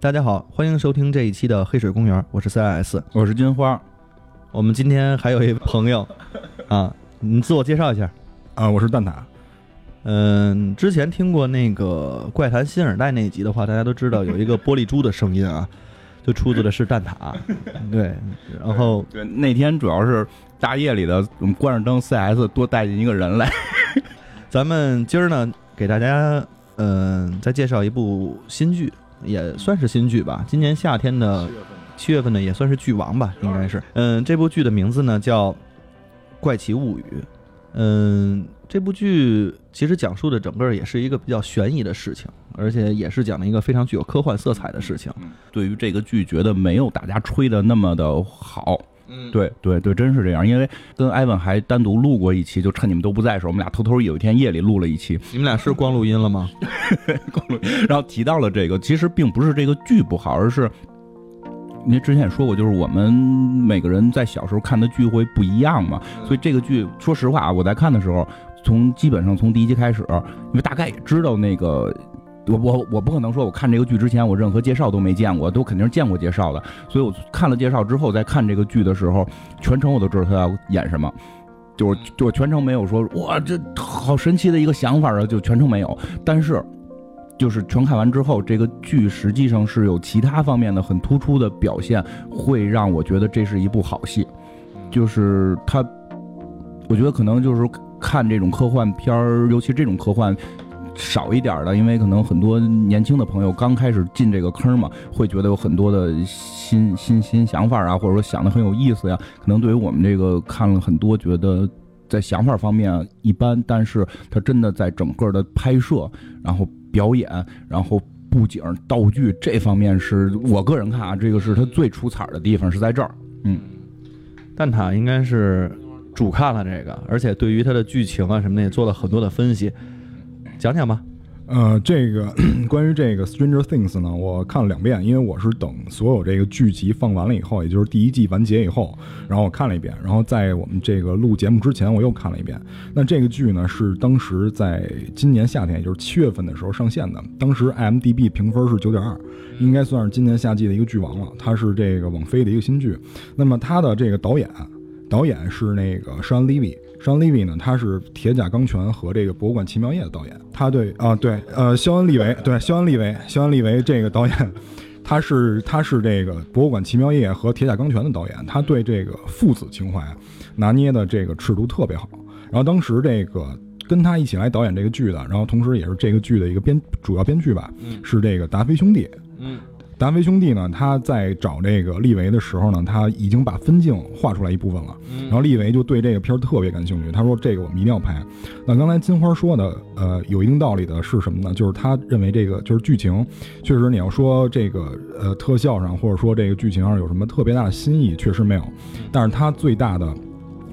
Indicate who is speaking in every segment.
Speaker 1: 大家好，欢迎收听这一期的《黑水公园》，我是 CIS，
Speaker 2: 我是金花。
Speaker 1: 我们今天还有一朋友 啊，你自我介绍一下
Speaker 3: 啊，我是蛋挞。
Speaker 1: 嗯，之前听过那个《怪谈新耳袋》那一集的话，大家都知道有一个玻璃珠的声音啊，就出自的是蛋挞。对，然后
Speaker 2: 对那天主要是大夜里的，我们关着灯，CS 多带进一个人来。
Speaker 1: 咱们今儿呢，给大家嗯再介绍一部新剧，也算是新剧吧。今年夏天的七月份呢，也算是剧王吧，应该是。嗯，这部剧的名字呢叫《怪奇物语》。嗯，这部剧其实讲述的整个也是一个比较悬疑的事情，而且也是讲了一个非常具有科幻色彩的事情。
Speaker 2: 对于这个剧，觉得没有大家吹的那么的好。嗯，对对对，真是这样。因为跟艾文还单独录过一期，就趁你们都不在的时候，我们俩偷偷有一天夜里录了一期。
Speaker 1: 你们俩是光录音了吗？
Speaker 2: 光录，然后提到了这个，其实并不是这个剧不好，而是。因为之前也说过，就是我们每个人在小时候看的剧会不一样嘛，所以这个剧，说实话啊，我在看的时候，从基本上从第一集开始，因为大概也知道那个，我我我不可能说我看这个剧之前我任何介绍都没见过，都肯定是见过介绍的，所以我看了介绍之后再看这个剧的时候，全程我都知道他要演什么，就是就全程没有说哇这好神奇的一个想法啊，就全程没有，但是。就是全看完之后，这个剧实际上是有其他方面的很突出的表现，会让我觉得这是一部好戏。就是他，我觉得可能就是看这种科幻片儿，尤其这种科幻少一点的，因为可能很多年轻的朋友刚开始进这个坑嘛，会觉得有很多的新新新想法啊，或者说想的很有意思呀。可能对于我们这个看了很多，觉得在想法方面一般，但是他真的在整个的拍摄，然后。表演，然后布景、道具这方面是我个人看啊，这个是他最出彩的地方是在这儿。嗯，
Speaker 1: 蛋挞应该是主看了这个，而且对于他的剧情啊什么的也做了很多的分析，讲讲吧。
Speaker 3: 呃，这个 关于这个《Stranger Things》呢，我看了两遍，因为我是等所有这个剧集放完了以后，也就是第一季完结以后，然后我看了一遍，然后在我们这个录节目之前，我又看了一遍。那这个剧呢，是当时在今年夏天，也就是七月份的时候上线的，当时 m d b 评分是九点二，应该算是今年夏季的一个剧王了。它是这个网飞的一个新剧，那么它的这个导演，导演是那个山利维。肖恩·利维呢？他是《铁甲钢拳》和这个《博物馆奇妙夜》的导演。他对啊，对，呃，肖恩·利维，对，肖恩·利维，肖恩·利维这个导演，他是他是这个《博物馆奇妙夜》和《铁甲钢拳》的导演。他对这个父子情怀拿捏的这个尺度特别好。然后当时这个跟他一起来导演这个剧的，然后同时也是这个剧的一个编主要编剧吧，是这个达菲兄弟。嗯。达菲兄弟呢，他在找这个利维的时候呢，他已经把分镜画出来一部分了。然后利维就对这个片儿特别感兴趣，他说：“这个我们一定要拍。”那刚才金花说的，呃，有一定道理的是什么呢？就是他认为这个就是剧情，确实你要说这个呃特效上，或者说这个剧情上有什么特别大的新意，确实没有。但是他最大的。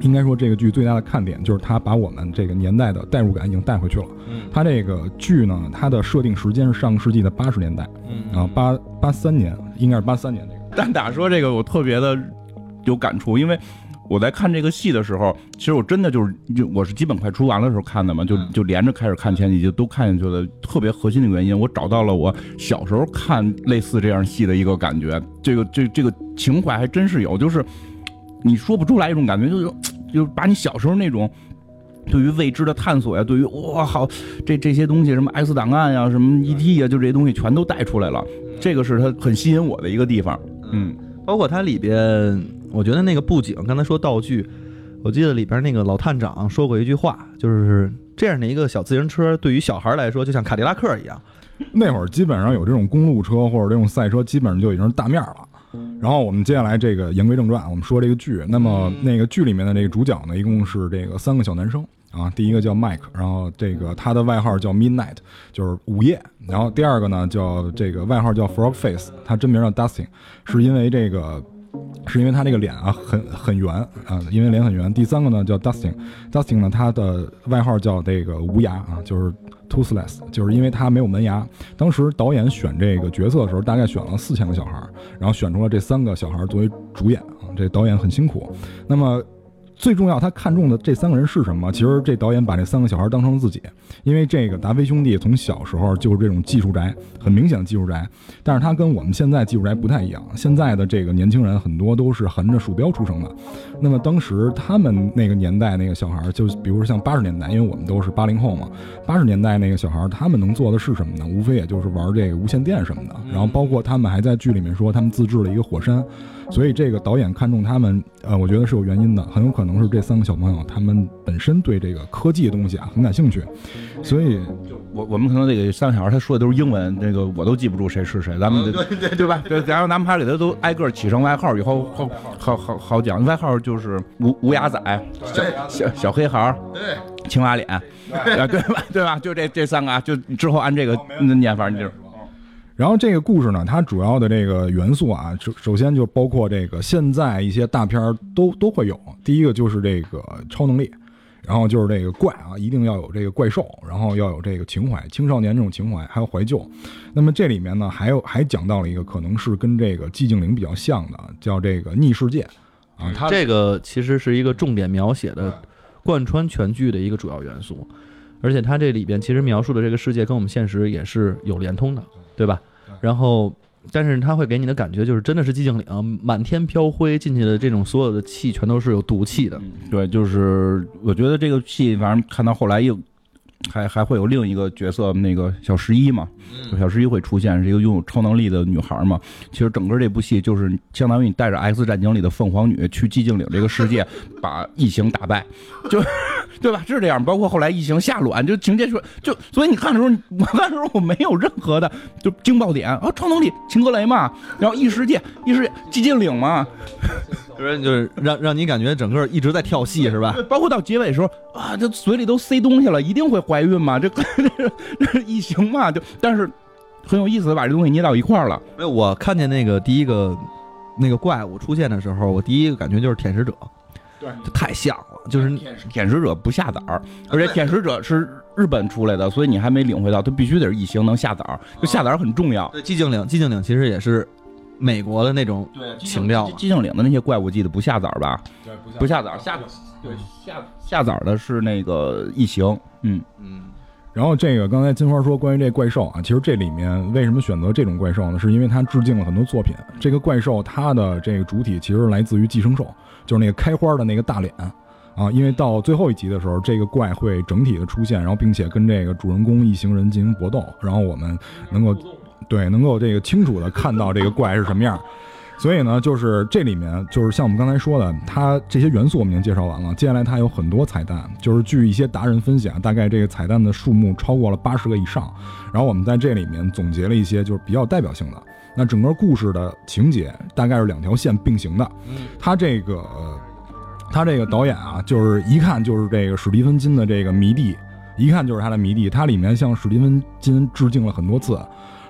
Speaker 3: 应该说，这个剧最大的看点就是它把我们这个年代的代入感已经带回去了。嗯，它这个剧呢，它的设定时间是上个世纪的八十年代，嗯啊，八八三年，应该是八三年那个。
Speaker 2: 但打说这个，我特别的有感触，因为我在看这个戏的时候，其实我真的就是就我是基本快出完了时候看的嘛，就就连着开始看前几集都看下去了。特别核心的原因，我找到了我小时候看类似这样戏的一个感觉。这个这这个情怀还真是有，就是。你说不出来一种感觉，就是就是把你小时候那种对于未知的探索呀，对于哇好这这些东西，什么 X 档案呀，什么 ET 呀，就这些东西全都带出来了。这个是它很吸引我的一个地方。嗯，
Speaker 1: 包括它里边，我觉得那个布景，刚才说道具，我记得里边那个老探长说过一句话，就是这样的一个小自行车，对于小孩来说就像卡迪拉克一样。
Speaker 3: 那会儿基本上有这种公路车或者这种赛车，基本上就已经是大面了。然后我们接下来这个言归正传，我们说这个剧。那么那个剧里面的这个主角呢，一共是这个三个小男生啊。第一个叫 Mike，然后这个他的外号叫 Midnight，就是午夜。然后第二个呢叫这个外号叫 Frog Face，他真名叫 Dustin，是因为这个是因为他这个脸啊很很圆啊，因为脸很圆。第三个呢叫 Dustin，Dustin 呢他的外号叫这个无牙啊，就是。Toothless，就是因为他没有门牙。当时导演选这个角色的时候，大概选了四千个小孩，然后选出了这三个小孩作为主演啊。这导演很辛苦。那么最重要，他看中的这三个人是什么？其实这导演把这三个小孩当成了自己，因为这个达菲兄弟从小时候就是这种技术宅，很明显的技术宅。但是他跟我们现在技术宅不太一样，现在的这个年轻人很多都是横着鼠标出生的。那么当时他们那个年代那个小孩，就比如说像八十年代，因为我们都是八零后嘛，八十年代那个小孩，他们能做的是什么呢？无非也就是玩这个无线电什么的。然后包括他们还在剧里面说，他们自制了一个火山。所以这个导演看中他们，呃，我觉得是有原因的，很有可能是这三个小朋友他们本身对这个科技的东西啊很感兴趣，所以，
Speaker 2: 我我们可能这个三个小孩他说的都是英文，这个我都记不住谁是谁，咱们对对对吧？对，然后咱们还给他都挨个起上外号，以后好好好好讲。外号就是无无牙仔、小小小黑孩、
Speaker 1: 对
Speaker 2: 青蛙脸，对吧？对吧？就这这三个啊，就之后按这个念法，你就。
Speaker 3: 然后这个故事呢，它主要的这个元素啊，首首先就包括这个现在一些大片儿都都会有。第一个就是这个超能力，然后就是这个怪啊，一定要有这个怪兽，然后要有这个情怀，青少年这种情怀，还有怀旧。那么这里面呢，还有还讲到了一个可能是跟这个寂静岭比较像的，叫这个逆世界啊。它
Speaker 1: 这个其实是一个重点描写的，贯穿全剧的一个主要元素，而且它这里边其实描述的这个世界跟我们现实也是有连通的。对吧？然后，但是他会给你的感觉就是真的是寂静岭，满天飘灰，进去的这种所有的气全都是有毒气的。
Speaker 2: 对，就是我觉得这个戏，反正看到后来又。还还会有另一个角色，那个小十一嘛，小十一会出现，是一个拥有超能力的女孩嘛。其实整个这部戏就是相当于你带着《X 战警》里的凤凰女去寂静岭这个世界，把异形打败，就对吧？是这样。包括后来异形下卵，就情节说，就所以你看的时候，我看的时候我没有任何的就惊爆点啊，超能力，秦格雷嘛，然后异世界，异世界寂静岭嘛。
Speaker 1: 就是就是让让你感觉整个一直在跳戏是吧？
Speaker 2: 包括到结尾的时候啊，这嘴里都塞东西了，一定会怀孕嘛？这 这是异形嘛？就但是很有意思的把这东西捏到一块儿了。
Speaker 1: 没有，我看见那个第一个那个怪物出现的时候，我第一个感觉就是舔食者，
Speaker 3: 对，
Speaker 1: 太像了。就是
Speaker 2: 舔食者不下崽儿，而且舔食者是日本出来的，所以你还没领会到，它必须得是异形能下崽儿，就下崽儿很重要。
Speaker 1: 对，寂静岭，寂静岭其实也是。美国的那种情调，
Speaker 2: 寂静岭的那些怪物记得不下崽儿吧？
Speaker 3: 对，
Speaker 2: 不下崽儿，下对下下崽儿的是那个异形。嗯
Speaker 1: 嗯。
Speaker 3: 然后这个刚才金花说关于这怪兽啊，其实这里面为什么选择这种怪兽呢？是因为它致敬了很多作品。这个怪兽它的这个主体其实来自于寄生兽，就是那个开花的那个大脸啊。因为到最后一集的时候，这个怪会整体的出现，然后并且跟这个主人公一行人进行搏斗，然后我们能够。对，能够这个清楚的看到这个怪是什么样，所以呢，就是这里面就是像我们刚才说的，它这些元素我们已经介绍完了，接下来它有很多彩蛋，就是据一些达人分享，大概这个彩蛋的数目超过了八十个以上。然后我们在这里面总结了一些就是比较代表性的。那整个故事的情节大概是两条线并行的。它这个他这个导演啊，就是一看就是这个史蒂芬金的这个迷弟，一看就是他的迷弟，他里面向史蒂芬金致敬了很多次。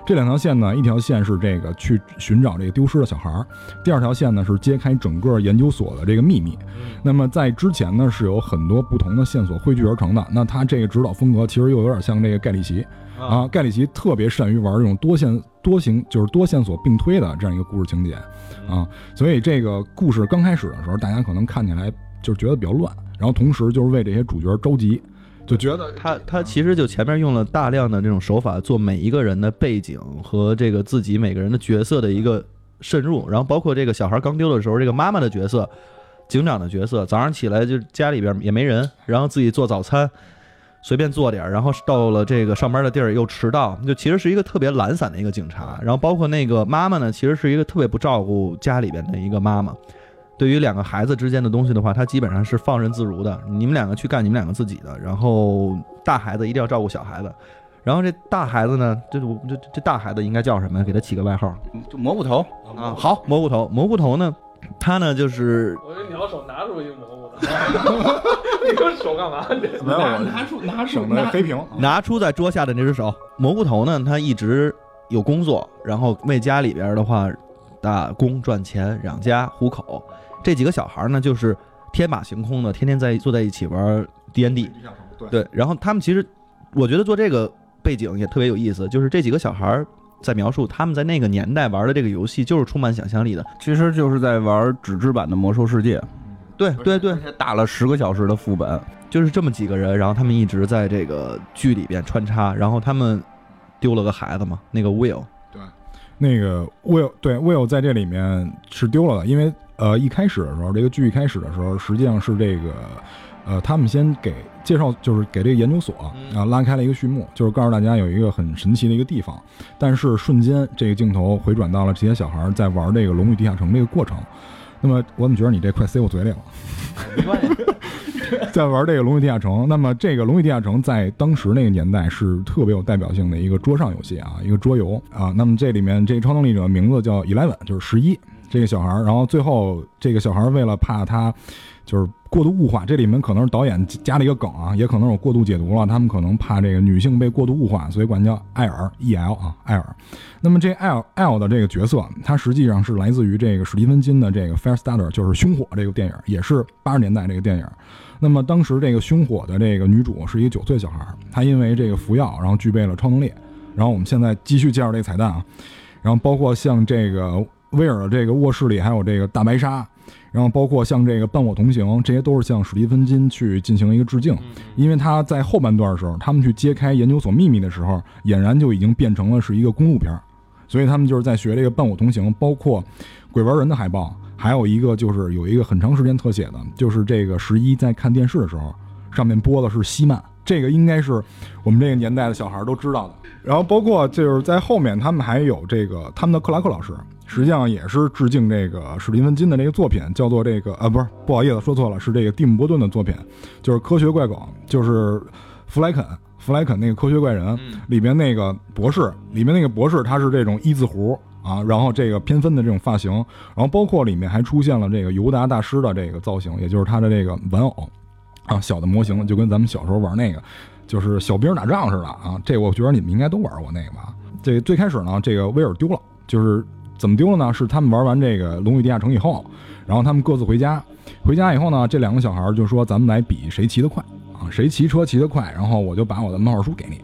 Speaker 3: 这两条线呢，一条线是这个去寻找这个丢失的小孩儿，第二条线呢是揭开整个研究所的这个秘密。那么在之前呢是有很多不同的线索汇聚而成的。那他这个指导风格其实又有点像这个盖里奇啊，盖里奇特别善于玩这种多线多形，就是多线索并推的这样一个故事情节啊。所以这个故事刚开始的时候，大家可能看起来就是觉得比较乱，然后同时就是为这些主角着急。就觉得
Speaker 1: 他他其实就前面用了大量的这种手法做每一个人的背景和这个自己每个人的角色的一个渗入，然后包括这个小孩刚丢的时候，这个妈妈的角色、警长的角色，早上起来就家里边也没人，然后自己做早餐，随便做点，然后到了这个上班的地儿又迟到，就其实是一个特别懒散的一个警察。然后包括那个妈妈呢，其实是一个特别不照顾家里边的一个妈妈。对于两个孩子之间的东西的话，他基本上是放任自如的。你们两个去干你们两个自己的，然后大孩子一定要照顾小孩子。然后这大孩子呢，就是这这大孩子应该叫什么？给他起个外号，
Speaker 2: 就蘑菇头
Speaker 1: 啊。好，蘑菇头，蘑菇头呢，他呢就是。
Speaker 4: 我以为你要手拿出一个蘑菇呢。你用手干嘛？
Speaker 3: 没有，
Speaker 4: 拿出拿出
Speaker 3: 那黑屏，
Speaker 1: 拿出在桌下的那只手。蘑菇头呢，他一直有工作，然后为家里边的话打工赚钱，养家糊口。这几个小孩呢，就是天马行空的，天天在坐在一起玩 D N D，对，然后他们其实，我觉得做这个背景也特别有意思，就是这几个小孩在描述他们在那个年代玩的这个游戏，就是充满想象力的，
Speaker 2: 其实就是在玩纸质版的魔兽世界，
Speaker 1: 对对对。
Speaker 2: 打了十个小时的副本，
Speaker 1: 就是这么几个人，然后他们一直在这个剧里边穿插，然后他们丢了个孩子嘛，那个 Will，对。
Speaker 3: 那个 Will 对 Will 在这里面是丢了的，因为呃一开始的时候，这个剧一开始的时候，实际上是这个呃他们先给介绍，就是给这个研究所啊拉开了一个序幕，就是告诉大家有一个很神奇的一个地方，但是瞬间这个镜头回转到了这些小孩在玩这个《龙与地下城》这个过程。那么我怎么觉得你这快塞我嘴里了？
Speaker 2: 没关系。
Speaker 3: 在玩这个《龙与地下城》，那么这个《龙与地下城》在当时那个年代是特别有代表性的一个桌上游戏啊，一个桌游啊。那么这里面这个超能力者名字叫 Eleven，就是十一这个小孩儿。然后最后这个小孩儿为了怕他就是过度物化，这里面可能是导演加了一个梗啊，也可能有过度解读了。他们可能怕这个女性被过度物化，所以管叫艾尔 E L 啊，艾尔。那么这艾尔 L 的这个角色，他实际上是来自于这个史蒂芬金的这个《Firestarter》，就是《凶火》这个电影，也是八十年代这个电影。那么当时这个凶火的这个女主是一个九岁小孩儿，她因为这个服药，然后具备了超能力。然后我们现在继续介绍这个彩蛋啊，然后包括像这个威尔的这个卧室里还有这个大白鲨，然后包括像这个伴我同行，这些都是向史蒂芬金去进行一个致敬，因为他在后半段的时候，他们去揭开研究所秘密的时候，俨然就已经变成了是一个公路片儿，所以他们就是在学这个伴我同行，包括鬼玩人的海报。还有一个就是有一个很长时间特写的，就是这个十一在看电视的时候，上面播的是西曼，这个应该是我们这个年代的小孩都知道的。然后包括就是在后面，他们还有这个他们的克拉克老师，实际上也是致敬这个史蒂芬金的那个作品，叫做这个啊，不是不好意思说错了，是这个蒂姆波顿的作品，就是科学怪狗，就是弗莱肯。弗莱肯那个科学怪人里边那个博士，里面那个博士他是这种一字胡啊，然后这个偏分的这种发型，然后包括里面还出现了这个尤达大师的这个造型，也就是他的这个玩偶啊，小的模型，就跟咱们小时候玩那个，就是小兵打仗似的啊。这我觉得你们应该都玩过那个吧？这最开始呢，这个威尔丢了，就是怎么丢了呢？是他们玩完这个《龙与地下城》以后，然后他们各自回家，回家以后呢，这两个小孩就说：“咱们来比谁骑得快啊，谁骑车骑得快，然后我就把我的漫画书给你。”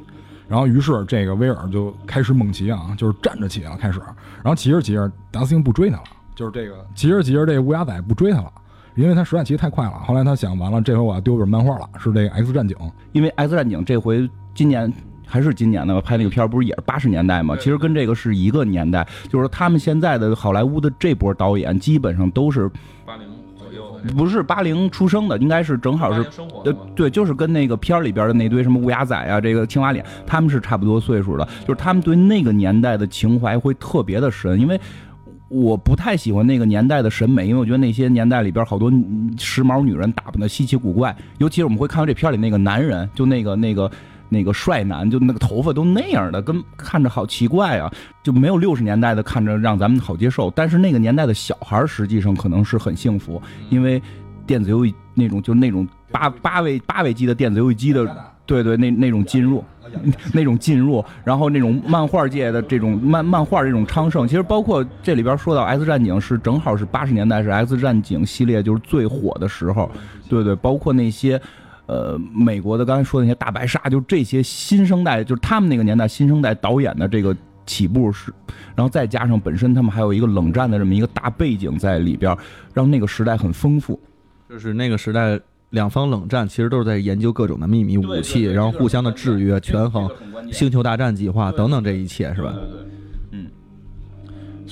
Speaker 3: 然后于是这个威尔就开始猛骑啊，就是站着骑啊，开始，然后骑着骑着，达斯汀不追他了，就是这个骑着骑着，这个乌鸦仔不追他了。因为他实在骑得太快了，后来他想完了，这回我要丢本漫画了，是这个《X 战警》。
Speaker 2: 因为《X 战警》这回今年还是今年的吧，拍那个片儿不是也是八十年代吗？其实跟这个是一个年代，就是他们现在的好莱坞的这波导演基本上都是
Speaker 4: 八零左右，
Speaker 2: 不是八零出生的，应该是正好是。呃对，就是跟那个片儿里边的那堆什么乌鸦仔啊，这个青蛙脸，他们是差不多岁数的，就是他们对那个年代的情怀会特别的深，因为我不太喜欢那个年代的审美，因为我觉得那些年代里边好多嗯时髦女人打扮的稀奇古怪，尤其是我们会看到这片儿里那个男人，就那个那个。那个帅男，就那个头发都那样的，跟看着好奇怪啊，就没有六十年代的看着让咱们好接受。但是那个年代的小孩儿实际上可能是很幸福，因为电子游戏那种就那种八八位八位机的电子游戏机的，对对，那那种进入，那种进入，然后那种漫画界的这种漫漫画这种昌盛，其实包括这里边说到《X 战警》是正好是八十年代是《X 战警》系列就是最火的时候，对对，包括那些。呃，美国的刚才说的那些大白鲨，就这些新生代，就是他们那个年代新生代导演的这个起步是，然后再加上本身他们还有一个冷战的这么一个大背景在里边，让那个时代很丰富。
Speaker 1: 就是那个时代两方冷战，其实都是在研究各种的秘密武器，然后互相的制约、权衡、星球大战计划等等这一切，是吧？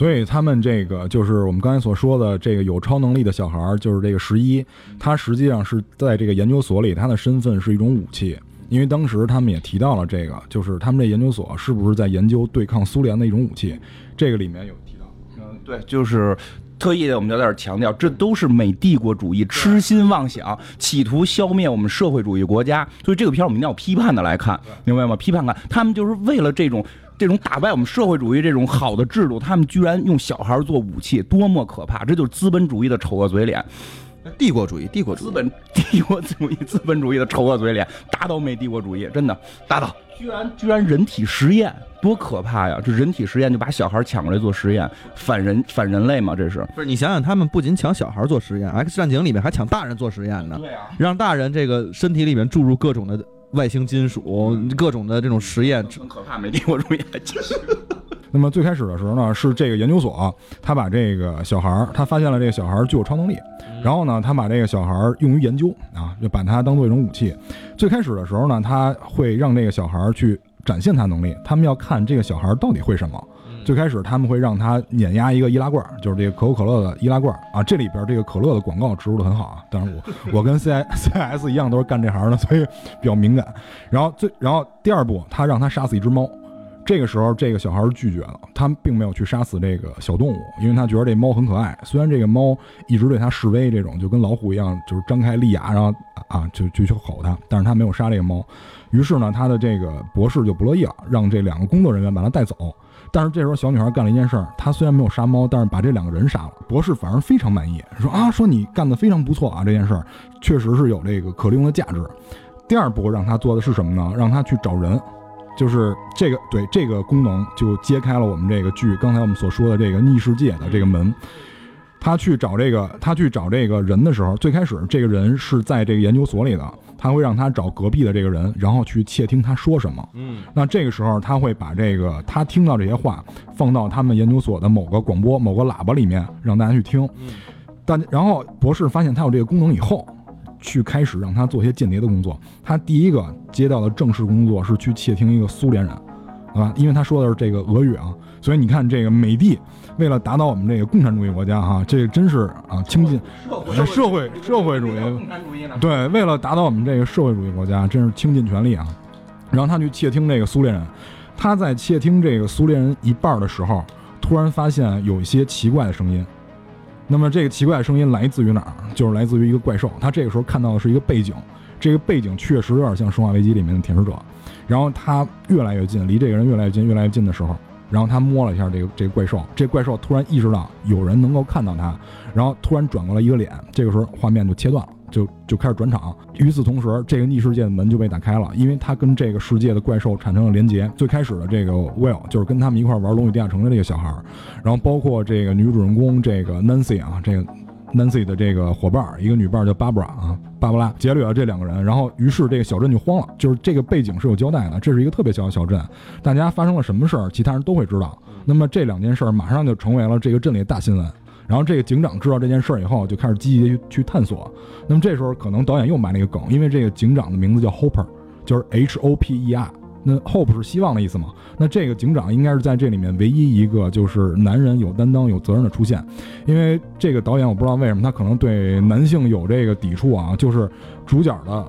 Speaker 3: 所以他们这个就是我们刚才所说的这个有超能力的小孩儿，就是这个十一，他实际上是在这个研究所里，他的身份是一种武器。因为当时他们也提到了这个，就是他们这研究所是不是在研究对抗苏联的一种武器？这个里面有提到。
Speaker 2: 嗯，对，就是特意的，我们就在这儿强调，这都是美帝国主义痴心妄想，企图消灭我们社会主义国家。所以这个片儿我们一定要批判的来看，明白吗？批判看，他们就是为了这种。这种打败我们社会主义这种好的制度，他们居然用小孩做武器，多么可怕！这就是资本主义的丑恶嘴脸，
Speaker 1: 帝国主义，帝国主义，
Speaker 2: 资本帝国主义，资本主义的丑恶嘴脸，打倒美帝国主义，真的打倒！居然居然人体实验，多可怕呀！这人体实验就把小孩抢过来做实验，反人反人类嘛？这是
Speaker 1: 不是？你想想，他们不仅抢小孩做实验，《X 战警》里面还抢大人做实验呢，
Speaker 2: 对啊，
Speaker 1: 让大人这个身体里面注入各种的外星金属，各种的这种实验。
Speaker 2: 很可怕，美帝国主义还继续。
Speaker 3: 那么最开始的时候呢，是这个研究所，他把这个小孩儿，他发现了这个小孩儿具有超能力，然后呢，他把这个小孩儿用于研究啊，就把它当做一种武器。最开始的时候呢，他会让这个小孩儿去展现他能力，他们要看这个小孩儿到底会什么。最开始他们会让他碾压一个易拉罐，就是这个可口可乐的易拉罐啊。这里边这个可乐的广告植入的很好啊。但是我 我跟 C I C S 一样都是干这行的，所以比较敏感。然后最然后第二步，他让他杀死一只猫。这个时候这个小孩拒绝了，他并没有去杀死这个小动物，因为他觉得这猫很可爱。虽然这个猫一直对他示威，这种就跟老虎一样，就是张开利牙，然后啊就就去吼他，但是他没有杀这个猫。于是呢，他的这个博士就不乐意了，让这两个工作人员把他带走。但是这时候，小女孩干了一件事儿，她虽然没有杀猫，但是把这两个人杀了。博士反而非常满意，说啊，说你干得非常不错啊，这件事儿确实是有这个可利用的价值。第二步让她做的是什么呢？让她去找人，就是这个对这个功能就揭开了我们这个剧刚才我们所说的这个逆世界的这个门。他去找这个，他去找这个人的时候，最开始这个人是在这个研究所里的。他会让他找隔壁的这个人，然后去窃听他说什么。
Speaker 1: 嗯，
Speaker 3: 那这个时候他会把这个他听到这些话放到他们研究所的某个广播、某个喇叭里面，让大家去听。但然后博士发现他有这个功能以后，去开始让他做一些间谍的工作。他第一个接到的正式工作是去窃听一个苏联人，啊，因为他说的是这个俄语啊。所以你看，这个美帝为了达到我们这个共产主义国家哈，这真是啊倾尽社会社会主义，对，为了达到我们这个社会主义国家，真是倾尽全力啊。然后他去窃听这个苏联人，他在窃听这个苏联人一半的时候，突然发现有一些奇怪的声音。那么这个奇怪的声音来自于哪儿？就是来自于一个怪兽。他这个时候看到的是一个背景，这个背景确实有点像《生化危机》里面的舔食者。然后他越来越近，离这个人越来越近，越来越近的时候。然后他摸了一下这个这个怪兽，这怪兽突然意识到有人能够看到他，然后突然转过来一个脸，这个时候画面就切断了，就就开始转场。与此同时，这个逆世界的门就被打开了，因为他跟这个世界的怪兽产生了连接。最开始的这个 Will 就是跟他们一块玩《龙与地下城》的这个小孩，然后包括这个女主人公这个 Nancy 啊，这个。Nancy 的这个伙伴，一个女伴叫 Barbara 啊，芭芭拉劫掠了这两个人，然后于是这个小镇就慌了。就是这个背景是有交代的，这是一个特别小的小镇，大家发生了什么事儿，其他人都会知道。那么这两件事儿马上就成为了这个镇里的大新闻。然后这个警长知道这件事儿以后，就开始积极去去探索。那么这时候可能导演又埋了一个梗，因为这个警长的名字叫 Hopper，就是 H O P E R。那 hope 是希望的意思嘛？那这个警长应该是在这里面唯一一个就是男人有担当、有责任的出现，因为这个导演我不知道为什么他可能对男性有这个抵触啊。就是主角的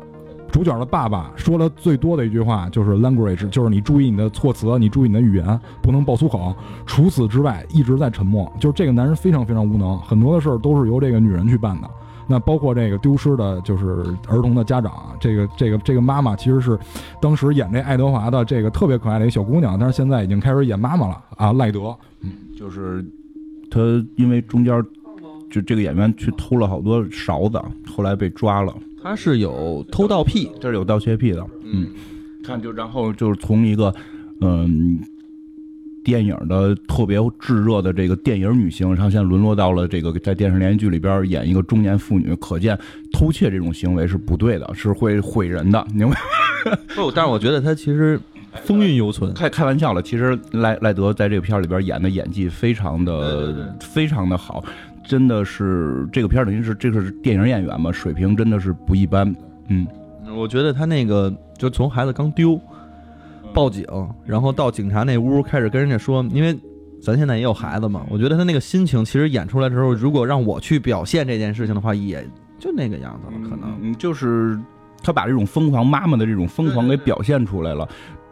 Speaker 3: 主角的爸爸说的最多的一句话就是 language，就是你注意你的措辞，你注意你的语言，不能爆粗口。除此之外一直在沉默。就是这个男人非常非常无能，很多的事儿都是由这个女人去办的。那包括这个丢失的，就是儿童的家长，这个这个这个妈妈其实是当时演这爱德华的这个特别可爱的一个小姑娘，但是现在已经开始演妈妈了啊，赖德，
Speaker 2: 嗯，就是他因为中间就这个演员去偷了好多勺子，后来被抓了。
Speaker 1: 他是有偷盗癖，
Speaker 2: 这是有盗窃癖的，嗯，看就然后就是从一个嗯。电影的特别炙热的这个电影女星，然后现在沦落到了这个在电视连续剧里边演一个中年妇女，可见偷窃这种行为是不对的，是会毁人的，明白？
Speaker 1: 不，但是我觉得他其实风韵犹存。
Speaker 2: 开开玩笑了，其实赖赖德在这个片里边演的演技非常的非常的好，真的是这个片等于是这个是电影演员嘛，水平真的是不一般。嗯，
Speaker 1: 我觉得他那个就从孩子刚丢。报警，然后到警察那屋开始跟人家说，因为咱现在也有孩子嘛，我觉得他那个心情其实演出来的时候，如果让我去表现这件事情的话，也就那个样子了，可能
Speaker 2: 就是他把这种疯狂妈妈的这种疯狂给表现出来了，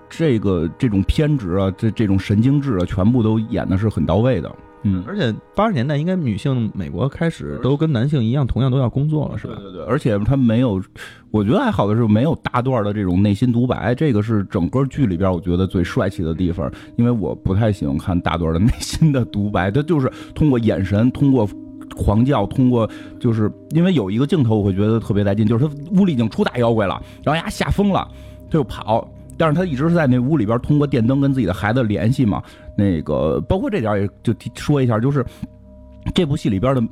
Speaker 2: 这个这种偏执啊，这这种神经质啊，全部都演的是很到位的。
Speaker 1: 嗯，而且八十年代应该女性美国开始都跟男性一样，同样都要工作了，是吧？
Speaker 2: 对对对，而且他没有，我觉得还好的是没有大段的这种内心独白，这个是整个剧里边我觉得最帅气的地方。因为我不太喜欢看大段的内心的独白，他就是通过眼神，通过狂叫，通过就是因为有一个镜头我会觉得特别带劲，就是他屋里已经出大妖怪了，然后呀吓疯了，他就跑。但是他一直是在那屋里边通过电灯跟自己的孩子联系嘛。那个包括这点也就说一下，就是这部戏里边的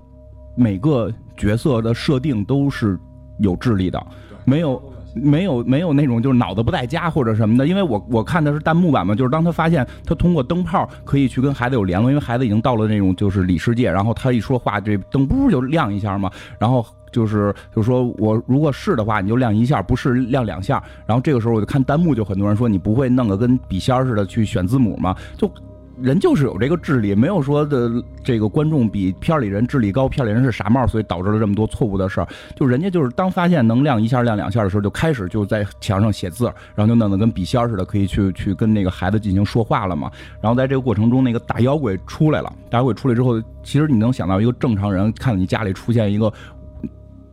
Speaker 2: 每个角色的设定都是有智力的，没有没有没有那种就是脑子不在家或者什么的，因为我我看的是弹幕版嘛，就是当他发现他通过灯泡可以去跟孩子有联络，因为孩子已经到了那种就是里世界，然后他一说话，这灯不就亮一下嘛，然后就是就说我如果是的话，你就亮一下，不是亮两下，然后这个时候我就看弹幕，就很多人说你不会弄个跟笔仙似的去选字母吗？就。人就是有这个智力，没有说的这个观众比片里人智力高，片里人是傻帽，所以导致了这么多错误的事儿。就人家就是当发现能亮一下、亮两下的时候，就开始就在墙上写字，然后就弄得跟笔仙似的，可以去去跟那个孩子进行说话了嘛。然后在这个过程中，那个大妖怪出来了，大妖怪出来之后，其实你能想到一个正常人看到你家里出现一个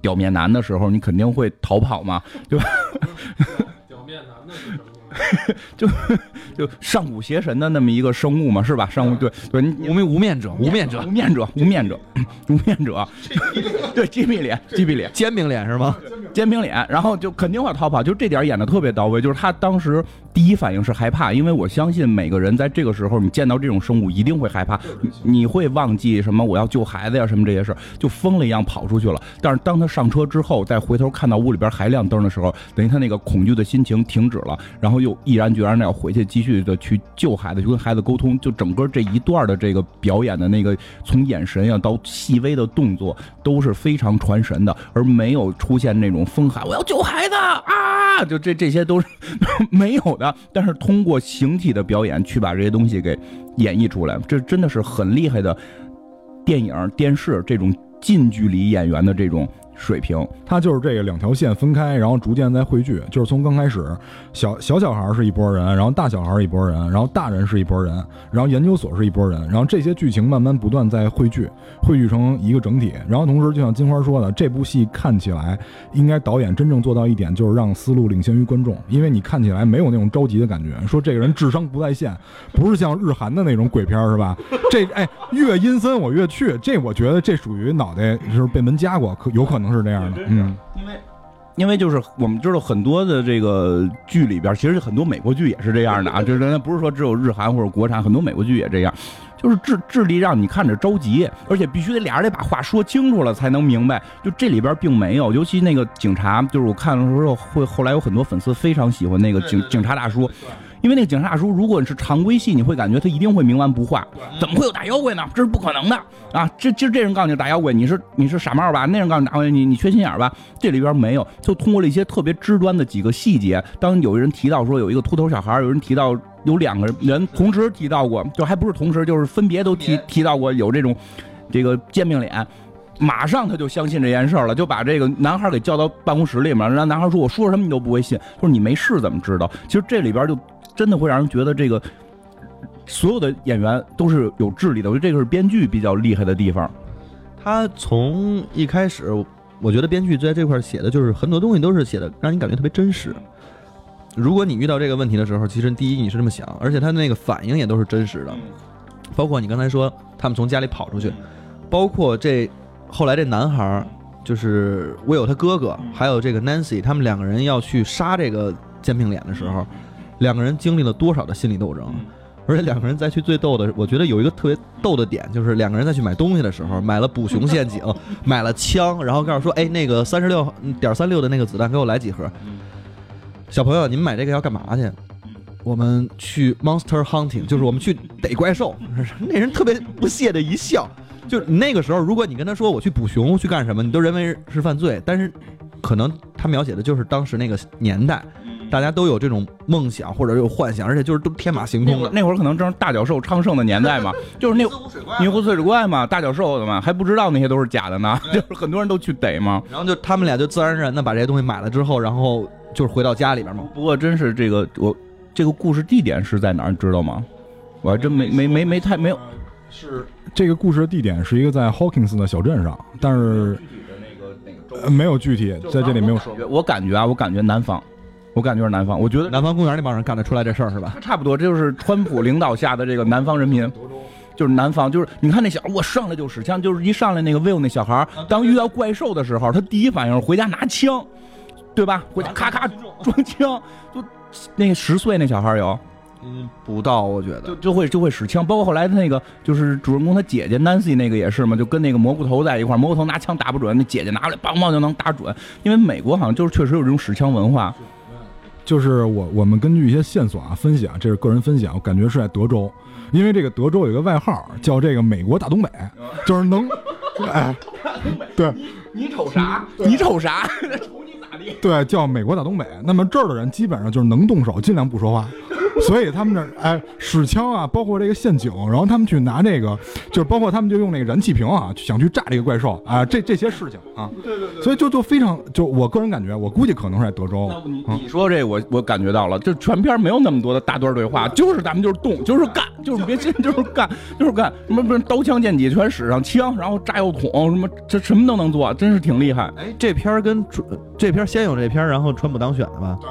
Speaker 2: 屌面男的时候，你肯定会逃跑嘛，对吧？
Speaker 4: 表面男的是？
Speaker 2: 就就上古邪神的那么一个生物嘛，是吧？上古对对，你
Speaker 1: 无面无面者，无面者，
Speaker 2: 无面者，无面者，无面者，对，鸡皮脸，鸡皮脸，
Speaker 1: 煎饼脸是吗？
Speaker 2: 煎饼脸，然后就肯定会逃跑，就这点演的特别到位，就是他当时第一反应是害怕，因为我相信每个人在这个时候，你见到这种生物一定会害怕，你会忘记什么我要救孩子呀什么这些事，就疯了一样跑出去了。但是当他上车之后，再回头看到屋里边还亮灯的时候，等于他那个恐惧的心情停止了，然后又毅然决然的要回去继续的去救孩子，去跟孩子沟通，就整个这一段的这个表演的那个从眼神呀到细微的动作都是非常传神的，而没有出现那种疯喊我要救孩子啊，就这这些都是 没有的。但是通过形体的表演去把这些东西给演绎出来，这真的是很厉害的电影、电视这种近距离演员的这种水平。
Speaker 3: 它就是这个两条线分开，然后逐渐在汇聚，就是从刚开始小小小孩是一拨人，然后大小孩是一拨人，然后大人是一拨人，然后研究所是一拨人，然后这些剧情慢慢不断在汇聚，汇聚成一个整体。然后同时，就像金花说的，这部戏看起来应该导演真正做到一点，就是让思路领先于观众，因为你看起来没有那种着急的感觉，说这个人智商不在线，不是像日韩的那种鬼片是吧？这哎越阴森我越去，这我觉得这属于脑袋就是被门夹过，可有可能是这样的，嗯。
Speaker 2: 因为，因为就是我们知道很多的这个剧里边，其实很多美国剧也是这样的啊，就是人家不是说只有日韩或者国产，很多美国剧也这样，就是智智力让你看着着急，而且必须得俩人得把话说清楚了才能明白。就这里边并没有，尤其那个警察，就是我看的时候会后来有很多粉丝非常喜欢那个警警察大叔。因为那个警察大叔，如果你是常规戏，你会感觉他一定会冥顽不化。怎么会有大妖怪呢？这是不可能的啊！这今儿这人告诉你大妖怪，你是你是傻帽吧？那人告诉你大妖怪，你你缺心眼吧？这里边没有，就通过了一些特别肢端的几个细节。当有人提到说有一个秃头小孩，有人提到有两个人同时提到过，就还不是同时，就是分别都提提到过有这种这个煎饼脸。马上他就相信这件事了，就把这个男孩给叫到办公室里面，让男孩说：“我说什么你都不会信。”他说：“你没事怎么知道？”其实这里边就。真的会让人觉得这个所有的演员都是有智力的，我觉得这个是编剧比较厉害的地方。
Speaker 1: 他从一开始，我觉得编剧在这块写的就是很多东西都是写的让你感觉特别真实。如果你遇到这个问题的时候，其实第一你是这么想，而且他那个反应也都是真实的。包括你刚才说他们从家里跑出去，包括这后来这男孩就是 Will 他哥哥，还有这个 Nancy，他们两个人要去杀这个煎饼脸的时候。两个人经历了多少的心理斗争，而且两个人再去最逗的，我觉得有一个特别逗的点，就是两个人再去买东西的时候，买了捕熊陷阱，买了枪，然后告诉说，哎，那个三十六点三六的那个子弹给我来几盒。小朋友，你们买这个要干嘛去？我们去 monster hunting，就是我们去逮怪兽。那人特别不屑的一笑，就是那个时候，如果你跟他说我去捕熊去干什么，你都认为是犯罪，但是可能他描写的就是当时那个年代。大家都有这种梦想或者有幻想，而且就是都天马行空的。
Speaker 2: 那会儿可能正是大角兽昌盛的年代嘛，就是那女湖水怪嘛，大角兽的嘛，还不知道那些都是假的呢，就是很多人都去逮嘛。
Speaker 1: 然后就他们俩就自然而然的把这些东西买了之后，然后就是回到家里边嘛。
Speaker 2: 不过真是这个我这个故事地点是在哪儿，你知道吗？我还真没没没没太没有。
Speaker 3: 是这个故事的地点是一个在 Hawkins 的小镇上，但是没有具体在这里没有说。
Speaker 2: 我感觉啊，我感觉南方。我感觉是南方，我觉得
Speaker 1: 南方公园那帮人干得出来这事儿是吧？
Speaker 2: 差不多，这就是川普领导下的这个南方人民，就是南方，就是你看那小，我上来就使枪，就是一上来那个 Will 那小孩，当遇到怪兽的时候，他第一反应回家拿枪，对吧？回家咔咔装枪，就那十岁那小孩有，
Speaker 1: 嗯，不到，我觉得
Speaker 2: 就就会就会使枪，包括后来他那个就是主人公他姐姐 Nancy 那个也是嘛，就跟那个蘑菇头在一块儿，蘑菇头拿枪打不准，那姐姐拿过来梆梆就能打准，因为美国好像就是确实有这种使枪文化，
Speaker 3: 就是我我们根据一些线索啊分析啊，这是个人分析啊，我感觉是在德州，因为这个德州有一个外号叫这个美国大东北，就是能，哎，对
Speaker 2: 你瞅啥？你瞅啥？瞅你咋地？
Speaker 3: 对，叫美国大东北。那么这儿的人基本上就是能动手，尽量不说话。所以他们这儿哎使枪啊，包括这个陷阱，然后他们去拿这个，就是包括他们就用那个燃气瓶啊，想去炸这个怪兽啊，这这些事情啊，对对对，所以就就非常就我个人感觉，我估计可能是在德州。
Speaker 2: 你你说这我我感觉到了，就全片没有那么多的大段对话，就是咱们就是动，就是干，就是别信，就是干，就是干，什么不是刀枪剑戟全使上枪，然后炸药桶什么这什么都能做，真是挺厉害。
Speaker 1: 哎，这片儿跟川这片儿先有这片儿，然后川普当选的吧？
Speaker 3: 对。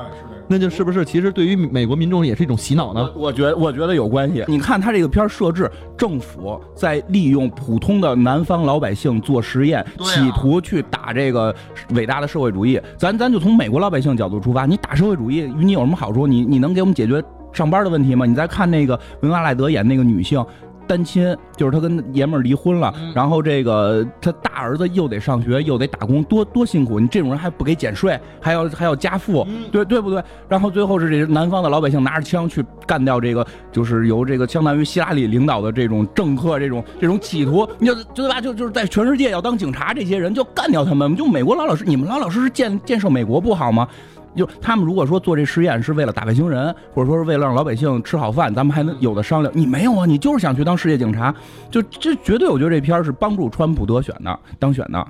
Speaker 1: 那就是不是其实对于美国民众也是一种洗脑呢？
Speaker 2: 我觉得我觉得有关系。你看他这个片儿设置，政府在利用普通的南方老百姓做实验，企图去打这个伟大的社会主义。咱咱就从美国老百姓角度出发，你打社会主义与你有什么好处？你你能给我们解决上班的问题吗？你再看那个维诺赖德演那个女性。单亲就是他跟爷们儿离婚了，然后这个他大儿子又得上学又得打工，多多辛苦。你这种人还不给减税，还要还要加赋，对对不对？然后最后是这南方的老百姓拿着枪去干掉这个，就是由这个相当于希拉里领导的这种政客，这种这种企图，你就对吧？就就是在全世界要当警察，这些人就干掉他们。就美国老老实，你们老老实实建建设美国不好吗？就他们如果说做这实验是为了打外星人，或者说是为了让老百姓吃好饭，咱们还能有的商量。你没有啊，你就是想去当世界警察，就这绝对，我觉得这片是帮助川普得选的，当选的。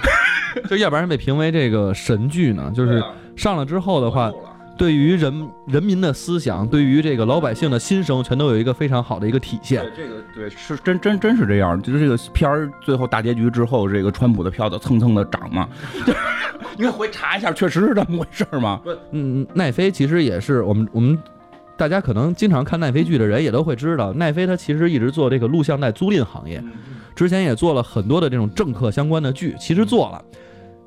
Speaker 1: 就要不然被评为这个神剧呢？就是上了之后的话，对于人人民的思想，对于这个老百姓的心声，全都有一个非常好的一个体现。
Speaker 2: 这个对是真真真是这样，就是这个片儿最后大结局之后，这个川普的票子蹭蹭的涨嘛。你回查一下，确实是这么回事吗？
Speaker 1: 不，嗯，奈飞其实也是我们我们大家可能经常看奈飞剧的人也都会知道，奈飞他其实一直做这个录像带租赁行业，之前也做了很多的这种政客相关的剧，其实做了，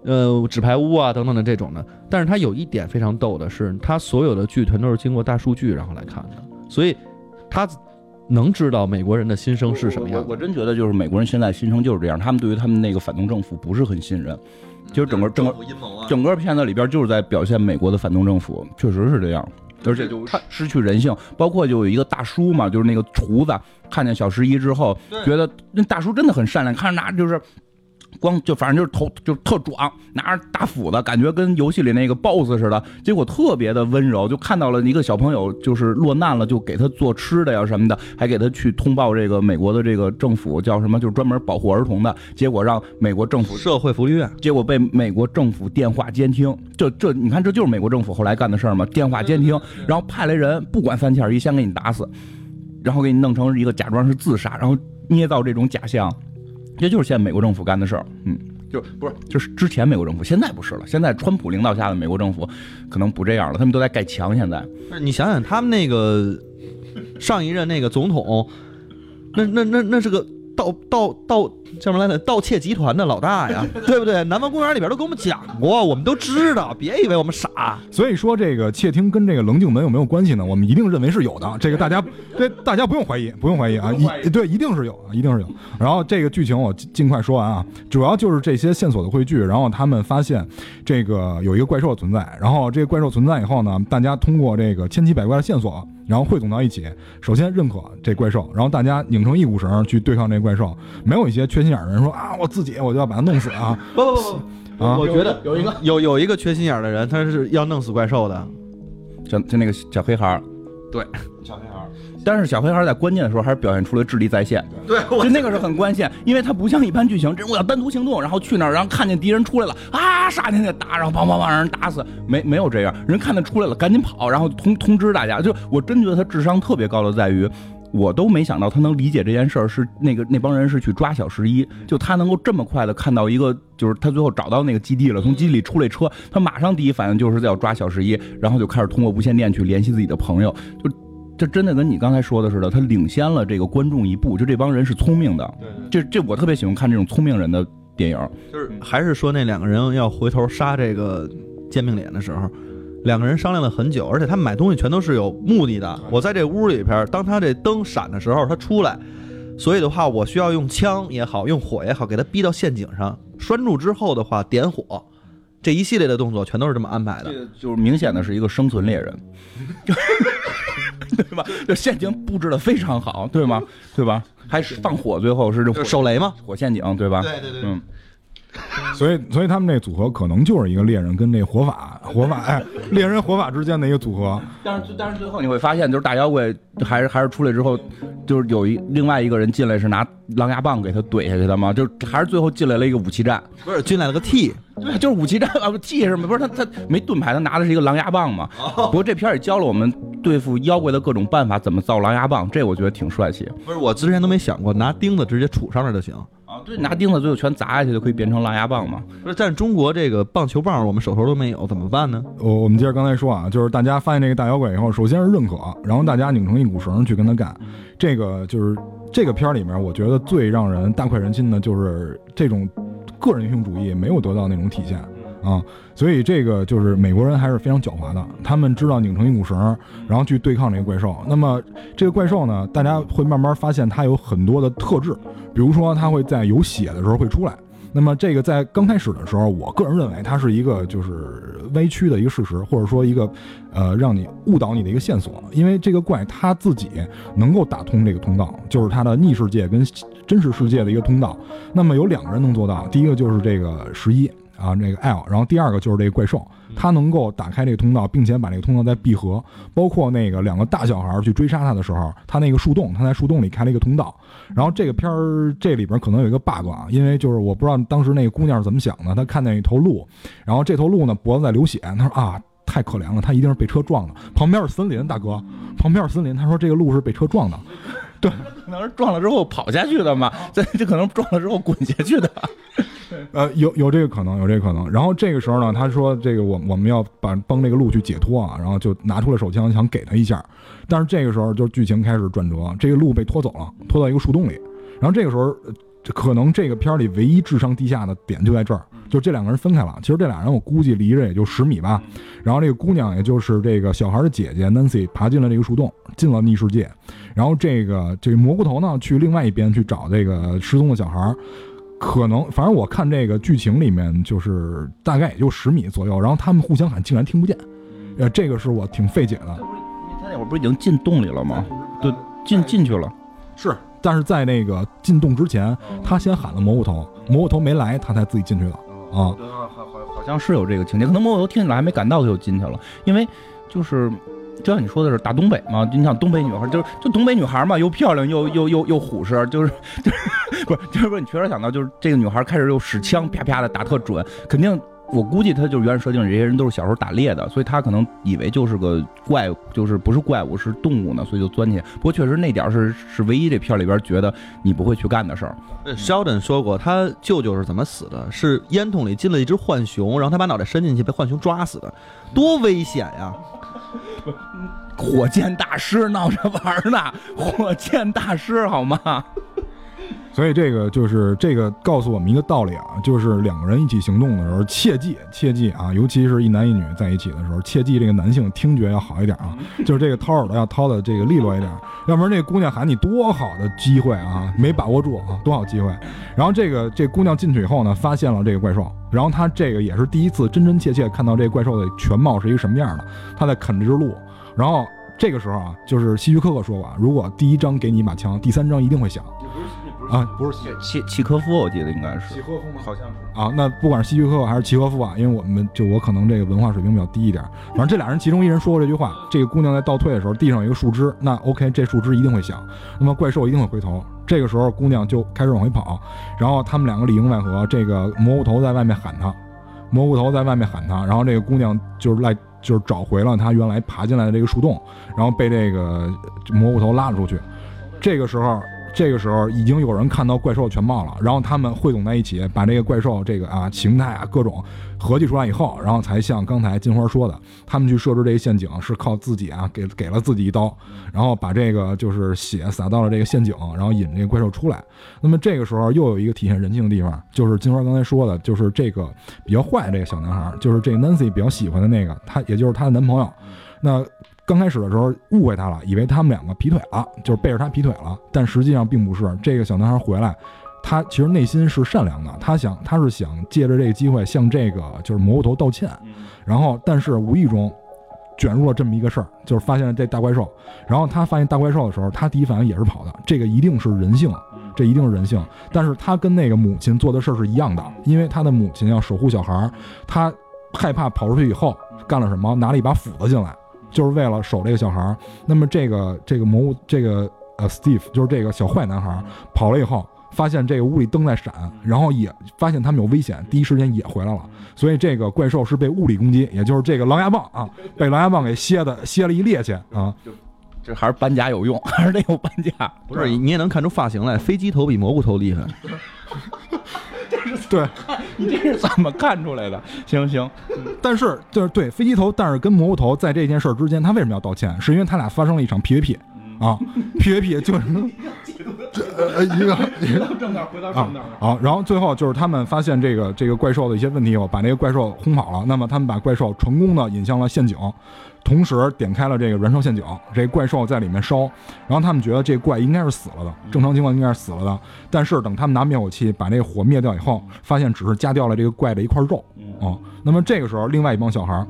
Speaker 1: 呃，纸牌屋啊等等的这种的。但是它有一点非常逗的是，它所有的剧全都是经过大数据然后来看的，所以它能知道美国人的心声是什么样。
Speaker 2: 我真觉得就是美国人现在心声就是这样，他们对于他们那个反动政府不是很信任。就是整个整个整个片子里边就是在表现美国的反动政府，确实是这样，而且就他失去人性，包括就有一个大叔嘛，就是那个厨子，看见小十一之后，觉得那大叔真的很善良，看着拿就是。光就反正就是头就特壮，拿着大斧子，感觉跟游戏里那个 BOSS 似的。结果特别的温柔，就看到了一个小朋友就是落难了，就给他做吃的呀什么的，还给他去通报这个美国的这个政府叫什么，就是专门保护儿童的。结果让美国政府
Speaker 1: 社会福利院，
Speaker 2: 结果被美国政府电话监听。这这你看这就是美国政府后来干的事儿吗？电话监听，然后派来人不管三七二十一，先给你打死，然后给你弄成一个假装是自杀，然后捏造这种假象。这就是现在美国政府干的事儿，嗯，就不是，就是之前美国政府，现在不是了。现在川普领导下的美国政府可能不这样了，他们都在盖墙。现在，
Speaker 1: 你想想，他们那个上一任那个总统，那那那那是个。盗盗盗叫什么来着？盗窃集团的老大呀，对不对？南方公园里边都跟我们讲过，我们都知道，别以为我们傻。
Speaker 3: 所以说，这个窃听跟这个棱镜门有没有关系呢？我们一定认为是有的。这个大家，这大家不用怀疑，不用怀疑啊！一对，一定是有，一定是有。然后这个剧情我尽快说完啊，主要就是这些线索的汇聚。然后他们发现这个有一个怪兽存在。然后这个怪兽存在以后呢，大家通过这个千奇百怪的线索。然后汇总到一起，首先认可这怪兽，然后大家拧成一股绳去对抗这怪兽。没有一些缺心眼的人说啊，我自己我就要把它弄死啊！
Speaker 1: 不不不不，啊，我觉得有一个有有一个缺心眼的人，他是要弄死怪兽的，
Speaker 2: 就就那个小黑孩儿，
Speaker 1: 对。
Speaker 2: 但是小黑孩在关键的时候还是表现出了智力在线，
Speaker 1: 对，
Speaker 2: 就那个是很关键，因为他不像一般剧情，这我要单独行动，然后去那儿，然后看见敌人出来了，啊，杀进去打，然后砰砰砰让人打死，没没有这样，人看他出来了，赶紧跑，然后通通知大家，就我真觉得他智商特别高的在于，我都没想到他能理解这件事儿，是那个那帮人是去抓小十一，就他能够这么快的看到一个，就是他最后找到那个基地了，从基地里出来车，他马上第一反应就是要抓小十一，然后就开始通过无线电去联系自己的朋友，就。这真的跟你刚才说的似的，他领先了这个观众一步。就这帮人是聪明的，这这我特别喜欢看这种聪明人的电影。
Speaker 1: 就是还是说那两个人要回头杀这个煎饼脸的时候，两个人商量了很久，而且他们买东西全都是有目的的。我在这屋里边，当他这灯闪的时候，他出来，所以的话，我需要用枪也好，用火也好，给他逼到陷阱上，拴住之后的话，点火，这一系列的动作全都是这么安排的
Speaker 2: 这。个就是明显的是一个生存猎人，对吧？这陷阱布置的非常好，对吗？对吧？还是放火，最后是这火
Speaker 1: 手雷吗？
Speaker 2: 火陷阱，对吧？
Speaker 1: 对对对
Speaker 2: 嗯，
Speaker 3: 所以，所以他们这组合可能就是一个猎人跟那火法火法哎，猎人火法之间的一个组合。
Speaker 2: 但是但是最后你会发现，就是大妖怪还是还是出来之后，就是有一另外一个人进来是拿狼牙棒给他怼下去的嘛，就是还是最后进来了一个武器战，
Speaker 1: 不是进来了个 T，
Speaker 2: 对，就是武器战啊，不 T 是吗？不是他他没盾牌，他拿的是一个狼牙棒嘛。不过这片儿也教了我们对付妖怪的各种办法，怎么造狼牙棒，这我觉得挺帅气
Speaker 1: 不是我之前都没想过拿钉子直接杵上面就行。
Speaker 2: 啊。对，拿钉子最后全砸下去就可以变成狼牙棒嘛。
Speaker 1: 不是，但是中国这个棒球棒我们手头都没有，怎么办呢？
Speaker 3: 我我们接着刚才说啊，就是大家发现这个大妖怪以后，首先是认可，然后大家拧成一股绳去跟他干。这个就是这个片儿里面，我觉得最让人大快人心的就是这种个人英雄主义没有得到那种体现啊，所以这个就是美国人还是非常狡猾的，他们知道拧成一股绳，然后去对抗这个怪兽。那么这个怪兽呢，大家会慢慢发现它有很多的特质，比如说它会在有血的时候会出来。那么这个在刚开始的时候，我个人认为它是一个就是歪曲的一个事实，或者说一个呃让你误导你的一个线索，因为这个怪它自己能够打通这个通道，就是它的逆世界跟真实世界的一个通道。那么有两个人能做到，第一个就是这个十一啊，这个 L，然后第二个就是这个怪兽，他能够打开这个通道，并且把这个通道再闭合。包括那个两个大小孩去追杀他的时候，他那个树洞，他在树洞里开了一个通道。然后这个片儿这里边可能有一个 bug 啊，因为就是我不知道当时那个姑娘是怎么想的，她看见一头鹿，然后这头鹿呢脖子在流血，她说啊。太可怜了，它一定是被车撞的。旁边是森林，大哥，旁边是森林。他说这个鹿是被车撞的，
Speaker 2: 可能是撞了之后跑下去的嘛，这这可能撞了之后滚下去的。
Speaker 3: 呃，有有这个可能，有这个可能。然后这个时候呢，他说这个我我们要把帮这个鹿去解脱啊，然后就拿出了手枪想给他一下，但是这个时候就剧情开始转折，这个鹿被拖走了，拖到一个树洞里。然后这个时候，呃可能这个片儿里唯一智商低下的点就在这儿，就这两个人分开了。其实这俩人我估计离着也就十米吧。然后这个姑娘，也就是这个小孩的姐姐 Nancy，爬进了这个树洞，进了逆世界。然后这个这个蘑菇头呢，去另外一边去找这个失踪的小孩儿。可能，反正我看这个剧情里面，就是大概也就十米左右，然后他们互相喊，竟然听不见，呃，这个是我挺费解的。
Speaker 2: 他那会儿不是已经进洞里了吗？对，进进去了。
Speaker 3: 是，但是在那个进洞之前，他先喊了蘑菇头，蘑菇头没来，他才自己进去的啊。
Speaker 2: 对，好好好像是有这个情节，可能蘑菇头听起来还没赶到他就进去了，因为就是。就像你说的是大东北嘛，你想东北女孩就是就东北女孩嘛，又漂亮又又又又虎实，就是就是 不是就是说你确实想到就是这个女孩开始又使枪啪啪的打特准，肯定我估计他就是原始设定里这些人都是小时候打猎的，所以他可能以为就是个怪，就是不是怪物是动物呢，所以就钻进去。不过确实那点儿是是唯一这片里边觉得你不会去干的事儿。
Speaker 1: 呃 Sheldon 说过，他舅舅是怎么死的？是烟筒里进了一只浣熊，然后他把脑袋伸进去，被浣熊抓死的，多危险呀！
Speaker 2: 火箭大师闹着玩儿呢，火箭大师好吗？
Speaker 3: 所以这个就是这个告诉我们一个道理啊，就是两个人一起行动的时候，切记切记啊，尤其是一男一女在一起的时候，切记这个男性听觉要好一点啊，就是这个掏耳朵要掏的这个利落一点，要不然这姑娘喊你多好的机会啊，没把握住啊，多好机会。然后这个这姑娘进去以后呢，发现了这个怪兽，然后她这个也是第一次真真切切看到这个怪兽的全貌是一个什么样的，她在啃这只鹿，然后这个时候啊，就是希区柯克说过啊，如果第一章给你一把枪，第三章一定会响。啊，不是
Speaker 2: 契契科夫，我记得应该是。
Speaker 3: 契科夫吗？
Speaker 2: 好像是。
Speaker 3: 啊，那不管是希区柯克还是契诃夫啊，因为我们就我可能这个文化水平比较低一点，反正这俩人其中一人说过这句话，这个姑娘在倒退的时候，地上有一个树枝，那 OK，这树枝一定会响，那么怪兽一定会回头。这个时候姑娘就开始往回跑，然后他们两个里应外合，这个蘑菇头在外面喊她，蘑菇头在外面喊她，然后这个姑娘就是来就是找回了她原来爬进来的这个树洞，然后被这个蘑菇头拉了出去。这个时候这个时候已经有人看到怪兽全貌了，然后他们汇总在一起，把这个怪兽这个啊形态啊各种合计出来以后，然后才像刚才金花说的，他们去设置这个陷阱是靠自己啊给给了自己一刀，然后把这个就是血撒到了这个陷阱，然后引这个怪兽出来。那么这个时候又有一个体现人性的地方，就是金花刚才说的，就是这个比较坏这个小男孩，就是这个 Nancy 比较喜欢的那个，他也就是她的男朋友。那 刚开始的时候误会他了，以为他们两个劈腿了，就是背着他劈腿了，但实际上并不是。这个小男孩回来，他其实内心是善良的，他想他是想借着这个机会向这个就是蘑菇头道歉，然后但是无意中卷入了这么一个事儿，就是发现了这大怪兽。然后他发现大怪兽的时候，他第一反应也是跑的，这个一定是人性，这一定是人性。但是他跟那个母亲做的事儿是一样的，因为他的母亲要守护小孩儿，他害怕跑出去以后干了什么，拿了一把斧子进来。就是为了守这个小孩儿，那么这个这个魔物这个呃，Steve 就是这个小坏男孩跑了以后，发现这个屋里灯在闪，然后也发现他们有危险，第一时间也回来了。所以这个怪兽是被物理攻击，也就是这个狼牙棒啊，被狼牙棒给歇的歇了一趔趄啊。
Speaker 2: 这还是搬家有用，还是得有搬家。
Speaker 1: 不是你也能看出发型来，飞机头比蘑菇头厉害。
Speaker 3: 对，
Speaker 2: 你 这是怎么看出来的？行行，
Speaker 3: 但是就是对飞机头，但是跟蘑菇头在这件事之间，他为什么要道歉？是因为他俩发生了一场 PVP 啊，PVP 就是呃一个
Speaker 4: 回到正道，回到正道。
Speaker 3: 好，然后最后就是他们发现这个这个怪兽的一些问题以后，把那个怪兽轰跑了。那么他们把怪兽成功的引向了陷阱，同时点开了这个燃烧陷阱，这怪兽在里面烧。然后他们觉得这怪应该是死了的，正常情况应该是死了的。但是等他们拿灭火器把这个火灭掉以后，发现只是夹掉了这个怪的一块肉啊。那么这个时候，另外一帮小孩儿，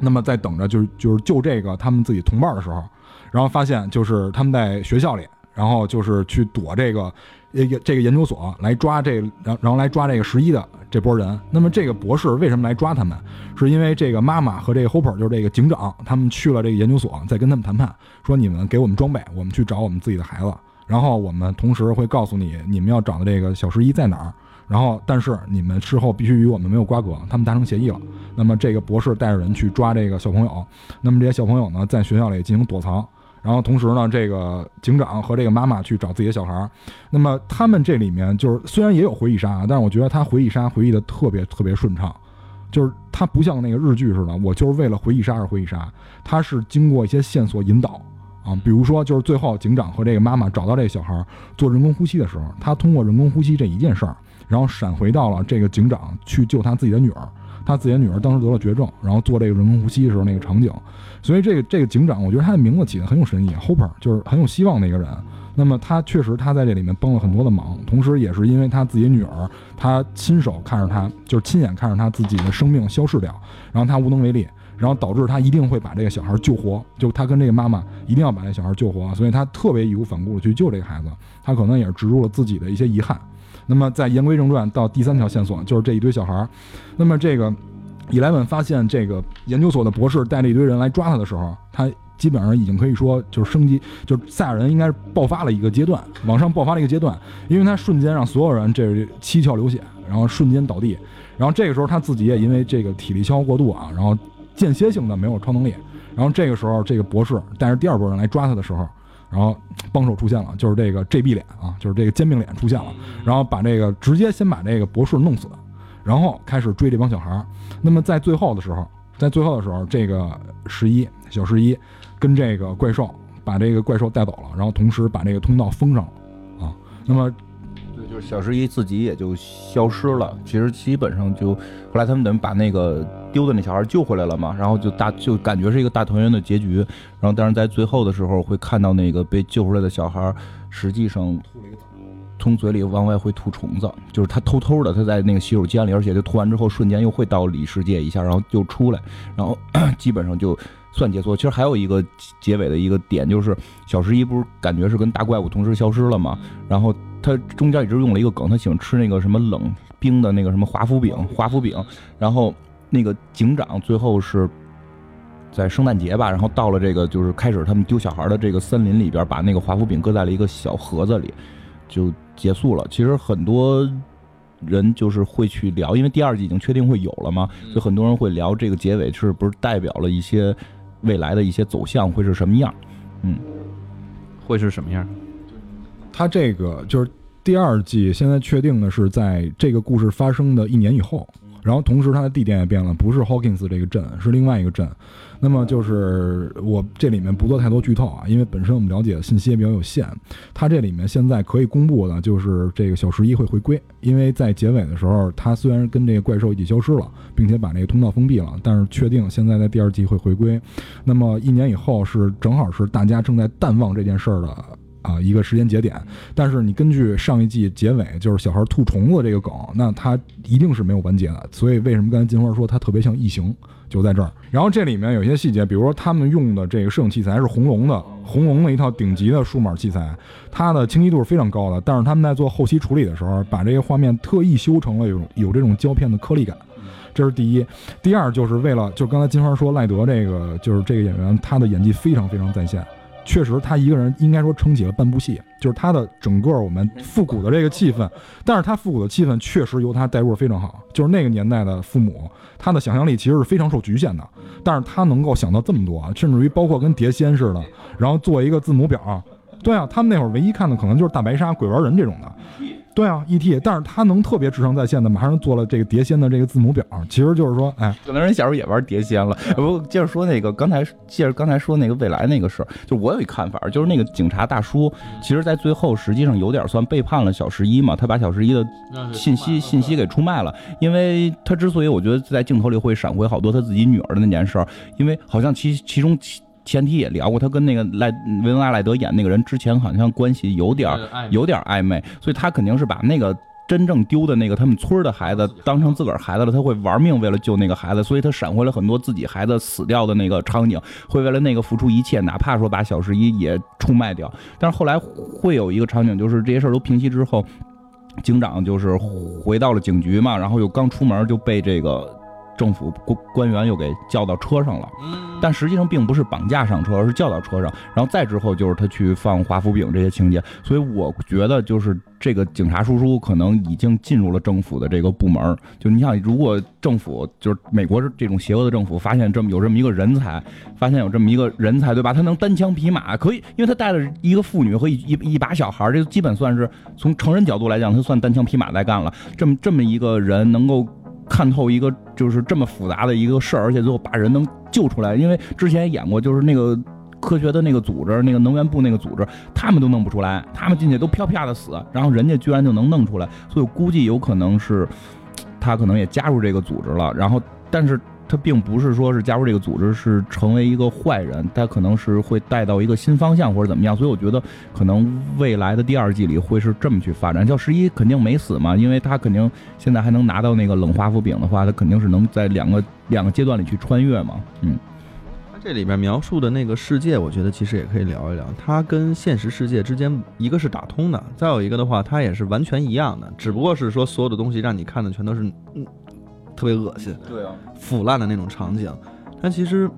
Speaker 3: 那么在等着就是就是救这个他们自己同伴的时候，然后发现就是他们在学校里，然后就是去躲这个呃这个研究所来抓这个，然然后来抓这个十一的这波人。那么这个博士为什么来抓他们？是因为这个妈妈和这个 Hopper 就是这个警长，他们去了这个研究所，在跟他们谈判，说你们给我们装备，我们去找我们自己的孩子，然后我们同时会告诉你你们要找的这个小十一在哪儿。然后，但是你们事后必须与我们没有瓜葛，他们达成协议了。那么这个博士带着人去抓这个小朋友，那么这些小朋友呢，在学校里进行躲藏。然后同时呢，这个警长和这个妈妈去找自己的小孩儿。那么他们这里面就是虽然也有回忆杀啊，但是我觉得他回忆杀回忆的特别特别顺畅，就是他不像那个日剧似的，我就是为了回忆杀而回忆杀，他是经过一些线索引导啊，比如说就是最后警长和这个妈妈找到这个小孩儿做人工呼吸的时候，他通过人工呼吸这一件事儿。然后闪回到了这个警长去救他自己的女儿，他自己的女儿当时得了绝症，然后做这个人工呼吸的时候那个场景，所以这个这个警长，我觉得他的名字起的很有深意，Hopper 就是很有希望的一个人。那么他确实他在这里面帮了很多的忙，同时也是因为他自己女儿，他亲手看着他，就是亲眼看着他自己的生命消逝掉，然后他无能为力，然后导致他一定会把这个小孩救活，就他跟这个妈妈一定要把这小孩救活，所以他特别义无反顾的去救这个孩子，他可能也是植入了自己的一些遗憾。那么，在言归正传，到第三条线索就是这一堆小孩儿。那么，这个伊莱文发现这个研究所的博士带着一堆人来抓他的时候，他基本上已经可以说就是升级，就是赛亚人应该爆发了一个阶段，往上爆发了一个阶段，因为他瞬间让所有人这七窍流血，然后瞬间倒地，然后这个时候他自己也因为这个体力消耗过度啊，然后间歇性的没有超能力，然后这个时候这个博士带着第二波人来抓他的时候。然后帮手出现了，就是这个 JB 脸啊，就是这个煎饼脸出现了，然后把这个直接先把这个博士弄死，然后开始追这帮小孩儿。那么在最后的时候，在最后的时候，这个十一小十一跟这个怪兽把这个怪兽带走了，然后同时把这个通道封上了啊。那么
Speaker 2: 对，小十一自己也就消失了。其实基本上就后来他们等于把那个丢的那小孩救回来了嘛，然后就大就感觉是一个大团圆的结局。然后但是在最后的时候会看到那个被救出来的小孩，实际上从嘴里往外会吐虫子，就是他偷偷的他在那个洗手间里，而且就吐完之后瞬间又会到里世界一下，然后就出来，然后 基本上就算解锁。其实还有一个结尾的一个点就是小十一不是感觉是跟大怪物同时消失了嘛，然后。他中间一直用了一个梗，他喜欢吃那个什么冷冰的那个什么华夫饼，华夫饼。然后那个警长最后是在圣诞节吧，然后到了这个就是开始他们丢小孩的这个森林里边，把那个华夫饼搁在了一个小盒子里，就结束了。其实很多人就是会去聊，因为第二季已经确定会有了嘛，所以很多人会聊这个结尾是不是代表了一些未来的一些走向会是什么样？嗯，
Speaker 1: 会是什么样？
Speaker 3: 它这个就是第二季，现在确定的是在这个故事发生的一年以后，然后同时它的地点也变了，不是 Hawkins 这个镇，是另外一个镇。那么就是我这里面不做太多剧透啊，因为本身我们了解的信息也比较有限。它这里面现在可以公布的就是这个小十一会回归，因为在结尾的时候，它虽然跟这个怪兽一起消失了，并且把这个通道封闭了，但是确定现在在第二季会回归。那么一年以后是正好是大家正在淡忘这件事儿的啊一个时间节点。但是你根据上一季结尾就是小孩吐虫子这个梗，那它一定是没有完结的。所以为什么刚才金花说它特别像异形？就在这儿，然后这里面有些细节，比如说他们用的这个摄影器材是红龙的，红龙的一套顶级的数码器材，它的清晰度是非常高的。但是他们在做后期处理的时候，把这个画面特意修成了有有这种胶片的颗粒感，这是第一。第二就是为了，就刚才金花说赖德这个就是这个演员，他的演技非常非常在线。确实，他一个人应该说撑起了半部戏，就是他的整个我们复古的这个气氛。但是他复古的气氛确实由他带入非常好，就是那个年代的父母，他的想象力其实是非常受局限的。但是他能够想到这么多，甚至于包括跟碟仙似的，然后做一个字母表。对啊，他们那会儿唯一看的可能就是大白鲨、鬼玩人这种的。对啊，E.T.，但是他能特别智商在线的，马上做了这个碟仙的这个字母表，其实就是说，哎，
Speaker 2: 可能人小时候也玩碟仙了。不，接着说那个刚才，接着刚才说那个未来那个事儿，就我有一看法，就是那个警察大叔，其实在最后实际上有点算背叛了小十一嘛，他把小十一的信息信息给出卖了，因为他之所以我觉得在镜头里会闪回好多他自己女儿的那件事儿，因为好像其其中。前提也聊过，他跟那个赖维恩·阿莱德演那个人之前好像关系有点有点暧昧，所以他肯定是把那个真正丢的那个他们村的孩子当成自个儿孩子了，他会玩命为了救那个孩子，所以他闪回了很多自己孩子死掉的那个场景，会为了那个付出一切，哪怕说把小十一也出卖掉。但是后来会有一个场景，就是这些事儿都平息之后，警长就是回到了警局嘛，然后又刚出门就被这个。政府官官员又给叫到车上了，但实际上并不是绑架上车，而是叫到车上。然后再之后就是他去放华夫饼这些情节，所以我觉得就是这个警察叔叔可能已经进入了政府的这个部门。就你想，如果政府就是美国这种邪恶的政府发现这么有这么一个人才，发现有这么一个人才，对吧？他能单枪匹马，可以，因为他带了一个妇女和一一一把小孩，这基本算是从成人角度来讲，他算单枪匹马在干了。这么这么一个人能够。看透一个就是这么复杂的一个事儿，而且最后把人能救出来。因为之前演过，就是那个科学的那个组织，那个能源部那个组织，他们都弄不出来，他们进去都啪啪的死，然后人家居然就能弄出来。所以估计有可能是他可能也加入这个组织了。然后，但是。他并不是说是加入这个组织是成为一个坏人，他可能是会带到一个新方向或者怎么样，所以我觉得可能未来的第二季里会是这么去发展。叫十一肯定没死嘛，因为他肯定现在还能拿到那个冷华夫饼的话，他肯定是能在两个两个阶段里去穿越嘛。嗯，
Speaker 1: 他这里面描述的那个世界，我觉得其实也可以聊一聊，它跟现实世界之间一个是打通的，再有一个的话，它也是完全一样的，只不过是说所有的东西让你看的全都是嗯。特别恶心，
Speaker 2: 对啊，
Speaker 1: 腐烂的那种场景。但其实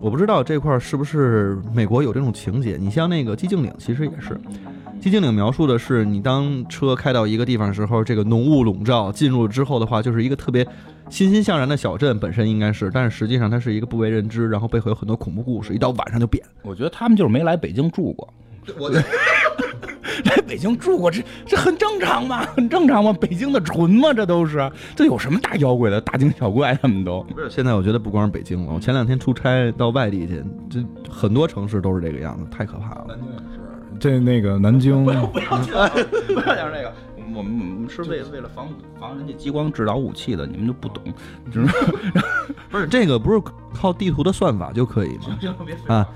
Speaker 1: 我不知道这块是不是美国有这种情节。你像那个寂静岭，其实也是。寂静岭描述的是，你当车开到一个地方的时候，这个浓雾笼罩，进入之后的话，就是一个特别欣欣向然的小镇，本身应该是，但是实际上它是一个不为人知，然后背后有很多恐怖故事，一到晚上就变。
Speaker 2: 我觉得他们就是没来北京住过。
Speaker 1: 我。
Speaker 2: 来北京住过，这这很正常吗？很正常吗？北京的纯吗？这都是，这有什么大妖怪的？大惊小怪他们都
Speaker 1: 不是。现在我觉得不光是北京了，我前两天出差到外地去，这很多城市都是这个样子，太可怕了。
Speaker 3: 南京也是，这那个南京
Speaker 2: 不要不要讲这个，我们我们是为为了防防人家激光制导武器的，你们就不懂，就是
Speaker 1: 不是这个不是靠地图的算法就可以吗？啊。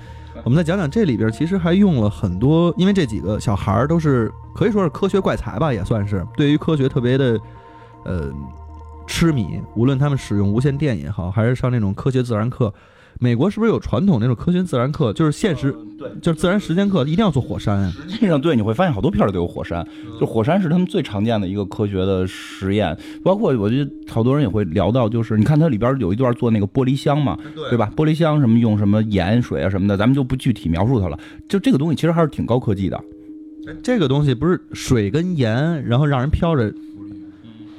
Speaker 1: 我们再讲讲这里边，其实还用了很多，因为这几个小孩儿都是可以说是科学怪才吧，也算是对于科学特别的，呃，痴迷。无论他们使用无线电也好，还是上那种科学自然课。美国是不是有传统那种科学自然课？就是现实，
Speaker 2: 对，
Speaker 1: 就是自然时间课，一定要做火山。
Speaker 2: 实际上，对，你会发现好多片儿都有火山，就火山是他们最常见的一个科学的实验。包括我觉得好多人也会聊到，就是你看它里边有一段做那个玻璃箱嘛，对吧？玻璃箱什么用什么盐水啊什么的，咱们就不具体描述它了。就这个东西其实还是挺高科技的。
Speaker 1: 这个东西不是水跟盐，然后让人飘着。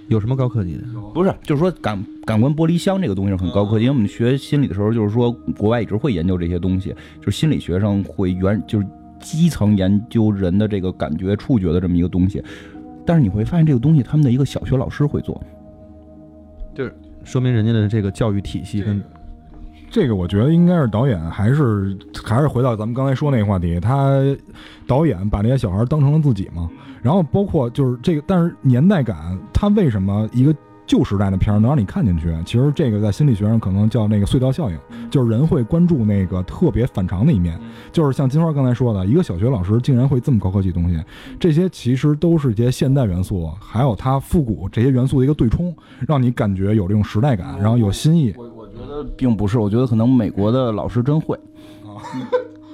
Speaker 1: 有什么高科技的？
Speaker 2: 不是，就是说感感官玻璃箱这个东西是很高科技。因为我们学心理的时候，就是说国外一直会研究这些东西，就是心理学上会原就是基层研究人的这个感觉、触觉的这么一个东西。但是你会发现，这个东西他们的一个小学老师会做，就是
Speaker 1: 说明人家的这个教育体系跟
Speaker 3: 这个我觉得应该是导演，还是还是回到咱们刚才说那个话题，他导演把这些小孩当成了自己嘛，然后包括就是这个，但是年代感，他为什么一个旧时代的片儿能让你看进去？其实这个在心理学上可能叫那个隧道效应，就是人会关注那个特别反常的一面，就是像金花刚才说的，一个小学老师竟然会这么高科技东西，这些其实都是一些现代元素，还有它复古这些元素的一个对冲，让你感觉有这种时代感，然后有新意。
Speaker 2: 并不是，我觉得可能美国的老师真会。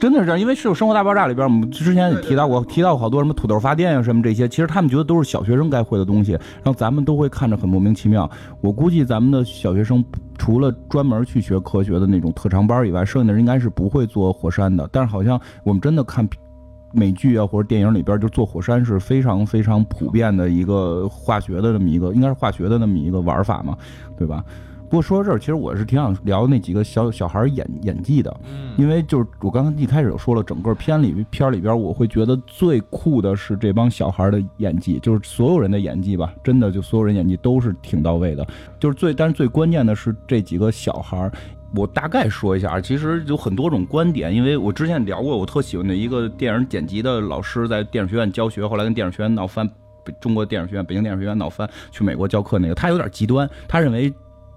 Speaker 2: 真的是这样，因为是有《生活大爆炸》里边，我们之前也提到过，提到过好多什么土豆发电啊什么这些，其实他们觉得都是小学生该会的东西，然后咱们都会看着很莫名其妙。我估计咱们的小学生除了专门去学科学的那种特长班以外，剩下的人应该是不会做火山的。但是好像我们真的看美剧啊或者电影里边，就做火山是非常非常普遍的一个化学的这么一个，应该是化学的那么一个玩法嘛，对吧？不过说到这儿，其实我是挺想聊那几个小小孩演演技的，因为就是我刚才一开始就说了，整个片里片里边，我会觉得最酷的是这帮小孩的演技，就是所有人的演技吧，真的就所有人演技都是挺到位的，就是最但是最关键的是这几个小孩。我大概说一下，其实有很多种观点，因为我之前聊过，我特喜欢的一个电影剪辑的老师，在电影学院教学，后来跟电影学院闹翻，北中国电影学院、北京电影学院闹翻，去美国教课那个，他有点极端，他认为。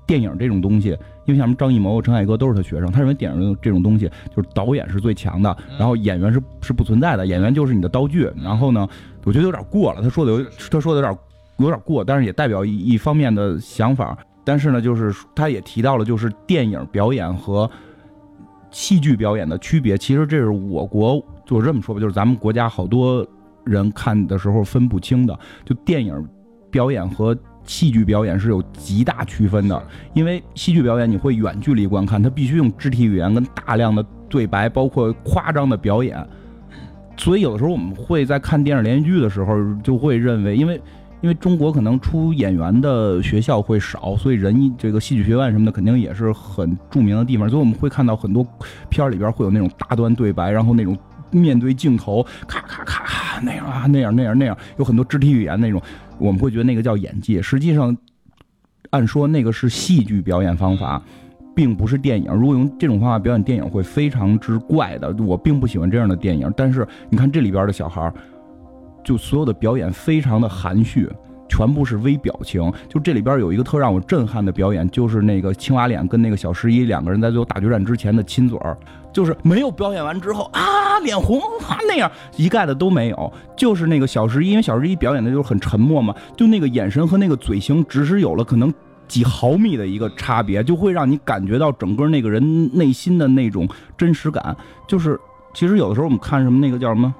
Speaker 2: 电影这种东西，因为像什么张艺谋、陈凯歌都是他学生，他认为电影这种东西就是导演是最强的，然后演员是是不存在的，演员就是你的道具。然后呢，我觉得有点过了，他说的有他说的有点有点过，但是也代表一一方面的想法。但是呢，就是他也提到了，就是电影表演和戏剧表演的区别。其实这是我国就这么说吧，就是咱们国家好多人看的时候分不清的，就电影表演和。戏剧表演是有极大区分的，因为戏剧表演你会远距离观看，它必须用肢体语言跟大量的对白，包括夸张的表演。所以有的时候我们会在看电视连续剧的时候，就会认为，因为因为中国可能出演员的学校会少，所以人这个戏剧学院什么的肯定也是很著名的地方，所以我们会看到很多片儿里边会有那种大段对白，然后那种面对镜头咔咔咔那样啊那样那样那样，有很多肢体语言那种。我们会觉得那个叫演技，实际上，按说那个是戏剧表演方法，并不是电影。如果用这种方法表演电影，会非常之怪的。我并不喜欢这样的电影。但是你看这里边的小孩，就所有的表演非常的含蓄。全部是微表情，就这里边有一个特让我震撼的表演，就是那个青蛙脸跟那个小十一两个人在最后大决战之前的亲嘴儿，就是没有表演完之后啊脸红啊那样一概的都没有，就是那个小十一，因为小十一表演的就是很沉默嘛，就那个眼神和那个嘴型，只是有了可能几毫米的一个差别，就会让你感觉到整个那个人内心的那种真实感。就是其实有的时候我们看什么那个叫什么。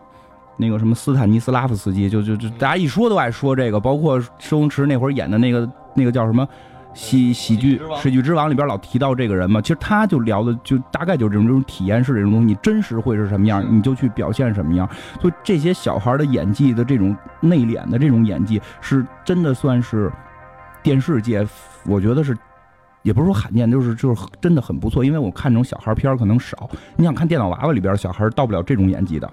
Speaker 2: 那个什么斯坦尼斯拉夫斯基，就就就大家一说都爱说这个，包括周星驰那会儿演的那个那个叫什么喜喜剧《喜剧之王》里边老提到这个人嘛。其实他就聊的就大概就是这种这种体验式这种东西，你真实会是什么样，你就去表现什么样。所以这些小孩的演技的这种内敛的这种演技，是真的算是电视界，我觉得是也不是说罕见，就是就是真的很不错。因为我看这种小孩片可能少，你想看电脑娃娃里边小孩到不了这种演技的。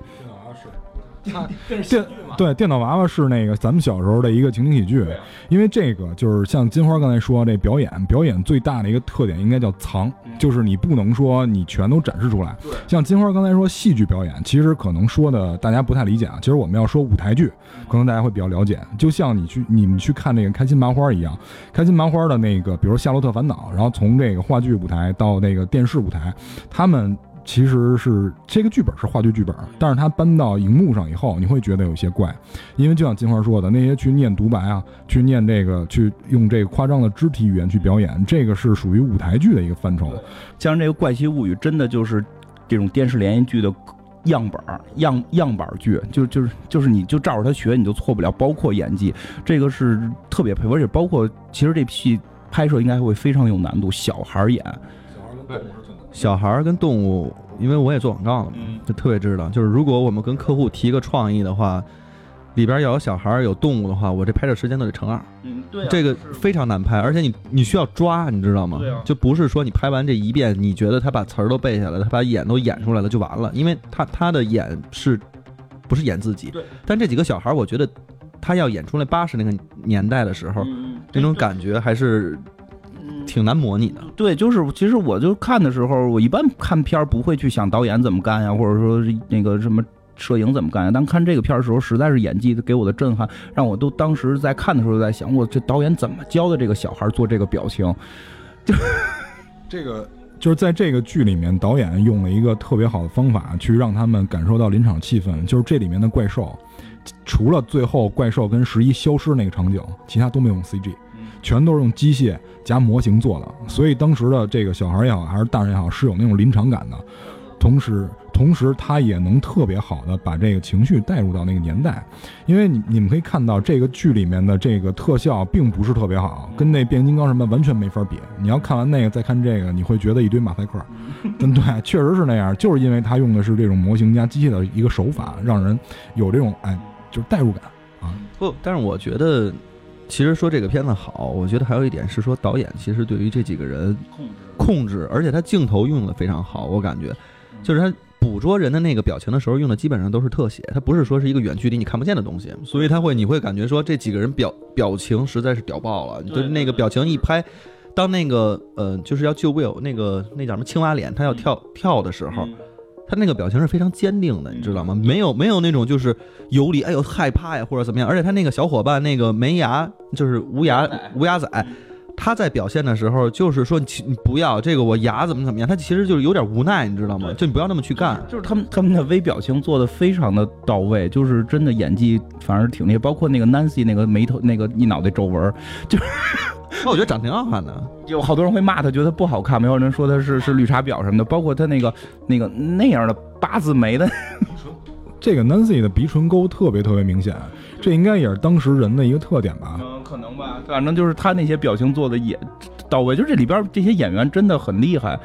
Speaker 3: 电对电脑娃娃是那个咱们小时候的一个情景喜剧，因为这个就是像金花刚才说，这表演表演最大的一个特点应该叫藏，就是你不能说你全都展示出来。像金花刚才说戏剧表演，其实可能说的大家不太理解啊。其实我们要说舞台剧，可能大家会比较了解。就像你去你们去看那个开心麻花一样，开心麻花的那个，比如《夏洛特烦恼》，然后从这个话剧舞台到那个电视舞台，他们。其实是这个剧本是话剧剧本，但是它搬到荧幕上以后，你会觉得有些怪，因为就像金花说的，那些去念独白啊，去念这个，去用这个夸张的肢体语言去表演，这个是属于舞台剧的一个范畴。
Speaker 2: 像这个《怪奇物语》，真的就是这种电视连续剧的样本样样板剧，就就是就是你就照着它学，你就错不了。包括演技，这个是特别配合，而且包括其实这戏拍摄应该会非常有难度，小孩演。
Speaker 1: 小孩儿跟动物，因为我也做广告了嘛，就特别知道，就是如果我们跟客户提一个创意的话，里边要有小孩儿有动物的话，我这拍摄时间都得乘二，
Speaker 2: 嗯，对
Speaker 1: 这个非常难拍，而且你你需要抓，你知道吗？
Speaker 2: 对啊
Speaker 1: 就不是说你拍完这一遍，你觉得他把词儿都背下来，他把演都演出来了就完了，因为他他的演是不是演自己？
Speaker 2: 对。
Speaker 1: 但这几个小孩儿，我觉得他要演出来八十那个年代的时候，
Speaker 2: 嗯
Speaker 1: 那种感觉还是挺难模拟的。
Speaker 2: 对，就是其实我就看的时候，我一般看片儿不会去想导演怎么干呀，或者说那个什么摄影怎么干呀。但看这个片儿的时候，实在是演技给我的震撼，让我都当时在看的时候在想，我这导演怎么教的这个小孩做这个表情？
Speaker 3: 就 这个就是在这个剧里面，导演用了一个特别好的方法，去让他们感受到临场气氛。就是这里面的怪兽，除了最后怪兽跟十一消失那个场景，其他都没有用 CG，全都是用机械加模型做的。所以当时的这个小孩也好，还是大人也好，是有那种临场感的。同时，同时他也能特别好的把这个情绪带入到那个年代，因为你你们可以看到这个剧里面的这个特效并不是特别好，跟那变形金刚什么完全没法比。你要看完那个再看这个，你会觉得一堆马赛克。嗯，对，确实是那样，就是因为他用的是这种模型加机械的一个手法，让人有这种哎，就是代入感啊。
Speaker 1: 不，但是我觉得，其实说这个片子好，我觉得还有一点是说导演其实对于这几个人
Speaker 2: 控制
Speaker 1: 控制，而且他镜头用的非常好，我感觉，就是他捕捉人的那个表情的时候用的基本上都是特写，他不是说是一个远距离你看不见的东西，所以他会你会感觉说这几个人表表情实在是屌爆了，就是那个表情一拍。当那个呃，就是要救 Will 那个那叫什么青蛙脸，他要跳跳的时候，他那个表情是非常坚定的，你知道吗？没有没有那种就是游离，哎呦害怕呀或者怎么样。而且他那个小伙伴那个没牙，就是无牙无牙仔，他在表现的时候就是说你你不要这个我牙怎么怎么样，他其实就是有点无奈，你知道吗？就你不要那么去干。
Speaker 2: 就是他们他们的微表情做的非常的到位，就是真的演技反而挺厉害，包括那个 Nancy 那个眉头那个一脑袋皱纹儿，
Speaker 1: 那 我觉得长挺好看的。
Speaker 2: 有好多人会骂他，觉得不好看，没有人说他是是绿茶婊什么的，包括他那个那个那样的八字眉的，
Speaker 3: 这个 Nancy 的鼻唇沟特别特别明显，这应该也是当时人的一个特点吧。
Speaker 2: 嗯，可能吧，反正就是他那些表情做的也到位，就这里边这些演员真的很厉害，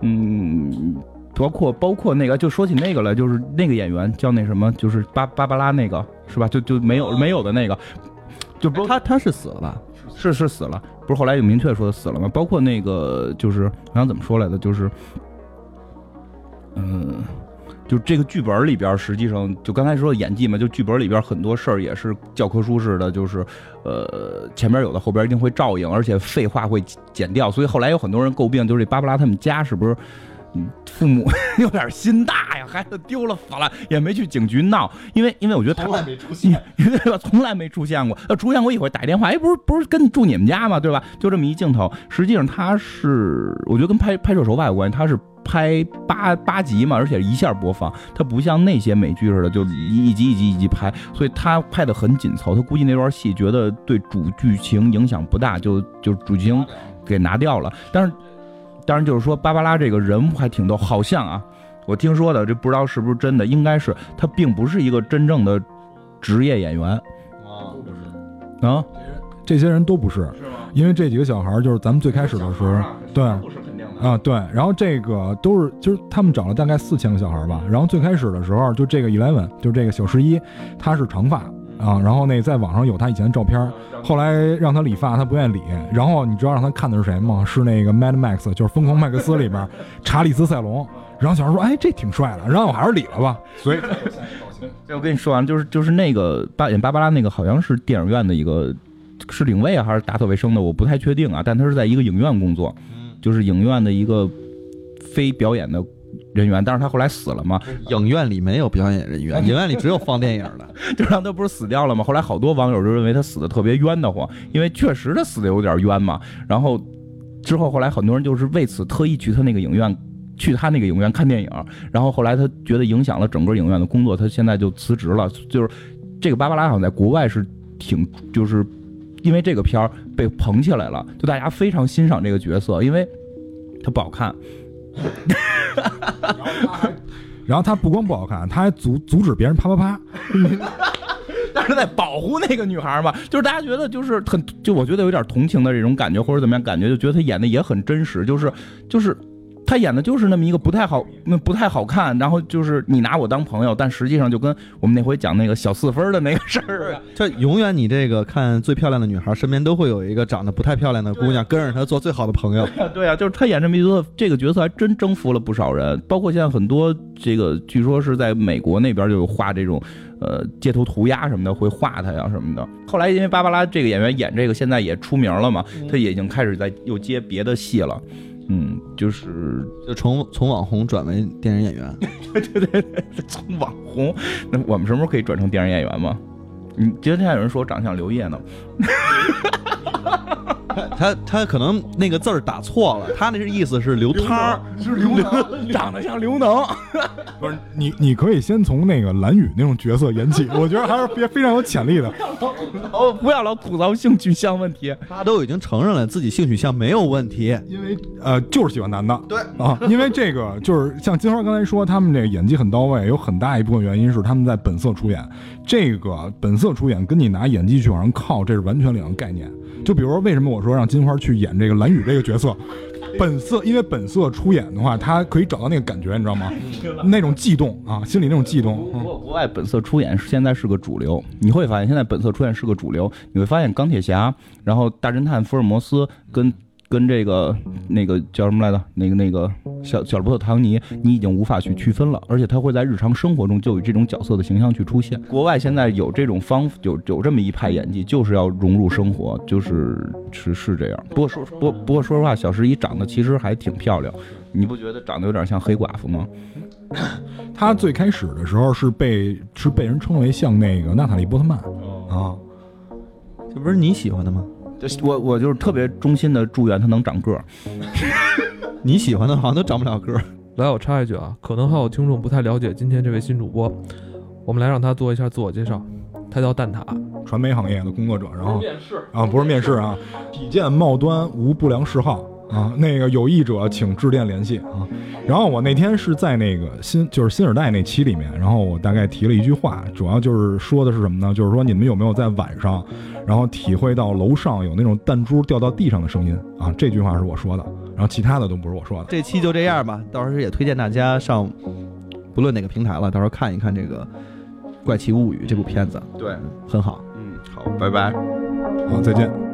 Speaker 2: 嗯。包括包括那个，就说起那个来，就是那个演员叫那什么，就是芭芭芭拉那个是吧？就就没有没有的那个，就不
Speaker 1: 哎他他是死了吧？
Speaker 2: 是是死了，不是后来有明确说死了吗？包括那个就是好像怎么说来的，就是，嗯，就这个剧本里边，实际上就刚才说的演技嘛，就剧本里边很多事儿也是教科书式的，就是呃前边有的后边一定会照应，而且废话会剪掉，所以后来有很多人诟病，就是这芭芭拉他们家是不是？嗯，父母 有点心大呀，孩子丢了死了也没去警局闹，因为因为我觉得他
Speaker 4: 从来没出现。
Speaker 2: 对吧？从来没出现过，呃，出现过一回打一电话，哎，不是不是跟住你们家吗？对吧？就这么一镜头，实际上他是，我觉得跟拍拍摄手法有关系，他是拍八八集嘛，而且一下播放，它不像那些美剧似的，就一一集一集一集拍，所以他拍的很紧凑。他估计那段戏觉得对主剧情影响不大，就就主剧情给拿掉了。但是，当然就是说芭芭拉这个人物还挺逗，好像啊，我听说的，这不知道是不是真的，应该是他并不是一个真正的职业演员啊，啊
Speaker 3: 这些人都不是，
Speaker 2: 是吗？
Speaker 3: 因为这几个小孩就是咱们最开始的时候，对啊，对，然后这个都是就是他们找了大概四千个小孩吧，然后最开始的时候就这个 Eleven 就这个小十一，他是长发啊，然后那在网上有他以前的照片，后来让他理发他不愿意理，然后你知道让他看的是谁吗？是那个 Mad Max，就是《疯狂麦克斯》里边查理斯塞隆，然后小孩说哎这挺帅的，然后我还是理了吧，所以
Speaker 2: 这我跟你说完，就是就是那个巴演芭芭拉那个，好像是电影院的一个是领位，还是打扫卫生的，我不太确定啊。但他是在一个影院工作，就是影院的一个非表演的人员，但是他后来死了嘛，
Speaker 1: 影院里没有表演人员，影院里只有放电影的。
Speaker 2: 就让他不是死掉了吗？后来好多网友就认为他死的特别冤得慌，因为确实他死的有点冤嘛。然后之后后来很多人就是为此特意去他那个影院。去他那个影院看电影，然后后来他觉得影响了整个影院的工作，他现在就辞职了。就是这个芭芭拉好像在国外是挺，就是因为这个片儿被捧起来了，就大家非常欣赏这个角色，因为他不好看，
Speaker 3: 然后他不光不好看，他还阻阻止别人啪啪啪，
Speaker 2: 但是在保护那个女孩嘛，就是大家觉得就是很，就我觉得有点同情的这种感觉，或者怎么样感觉，就觉得他演的也很真实，就是就是他演的就是那么一个不太好，那不太好看，然后就是你拿我当朋友，但实际上就跟我们那回讲那个小四分的那个事儿啊，
Speaker 1: 就永远你这个看最漂亮的女孩，身边都会有一个长得不太漂亮的姑娘跟着她做最好的朋友。
Speaker 2: 对啊，就是他演这么一个这个角色，还真征服了不少人，包括现在很多这个，据说是在美国那边就有画这种，呃，街头涂鸦什么的，会画他呀什么的。后来因为芭芭拉这个演员演这个，现在也出名了嘛，他也已经开始在又接别的戏了。嗯，就是
Speaker 1: 就从从网红转为电影演员，
Speaker 2: 对对对对，从网红，那我们什么时候可以转成电影演员吗？你今天有人说我长得像刘烨呢，
Speaker 1: 他他可能那个字儿打错了，他那是意思是刘涛儿，
Speaker 3: 是刘能，
Speaker 2: 长得像刘能。
Speaker 3: 不是你，你可以先从那个蓝宇那种角色演起，我觉得还是非非常有潜力的。
Speaker 2: 哦，不要老吐槽性取向问题。
Speaker 1: 他都已经承认了自己性取向没有问题。
Speaker 3: 因为呃，就是喜欢男的。
Speaker 1: 对
Speaker 3: 啊，因为这个就是像金花刚才说，他们这个演技很到位，有很大一部分原因是他们在本色出演。这个本色出演跟你拿演技去往上靠，这是完全两个概念。就比如说，为什么我说让金花去演这个蓝雨这个角色？本色，因为本色出演的话，他可以找到那个感觉，你知道吗？那种悸动啊，心里那种悸动。不
Speaker 2: 过国外本色出演现在是个主流，你会发现现在本色出演是个主流。你会发现钢铁侠，然后大侦探福尔摩斯跟跟这个那个叫什么来着？那个那个小小罗伯特唐尼，你已经无法去区分了，而且他会在日常生活中就以这种角色的形象去出现。国外现在有这种方有有这么一派演技，就是要融入生活，就是是是这样。不过说不不过说实话，小十一长得其实还挺漂亮，你不觉得长得有点像黑寡妇吗？
Speaker 3: 他最开始的时候是被是被人称为像那个娜塔莉波特曼啊，
Speaker 1: 这不是你喜欢的吗？
Speaker 2: 就我我就是特别衷心的祝愿他能长个儿。
Speaker 1: 你喜欢的好像都长不了个儿。
Speaker 5: 来，我插一句啊，可能还有听众不太了解今天这位新主播，我们来让他做一下自我介绍。他叫蛋挞，
Speaker 3: 传媒行业的工作者，然后
Speaker 4: 面试
Speaker 3: 啊不是面试啊，体健貌端无不良嗜好啊，那个有意者请致电联系啊。然后我那天是在那个新就是新耳代那期里面，然后我大概提了一句话，主要就是说的是什么呢？就是说你们有没有在晚上，然后体会到楼上有那种弹珠掉到地上的声音啊？这句话是我说的，然后其他的都不是我说的。
Speaker 1: 这期就这样吧，到时候也推荐大家上，不论哪个平台了，到时候看一看这个《怪奇物语》这部片子，
Speaker 2: 对，
Speaker 1: 很好。
Speaker 2: 嗯，好，拜拜。
Speaker 3: 好，再见。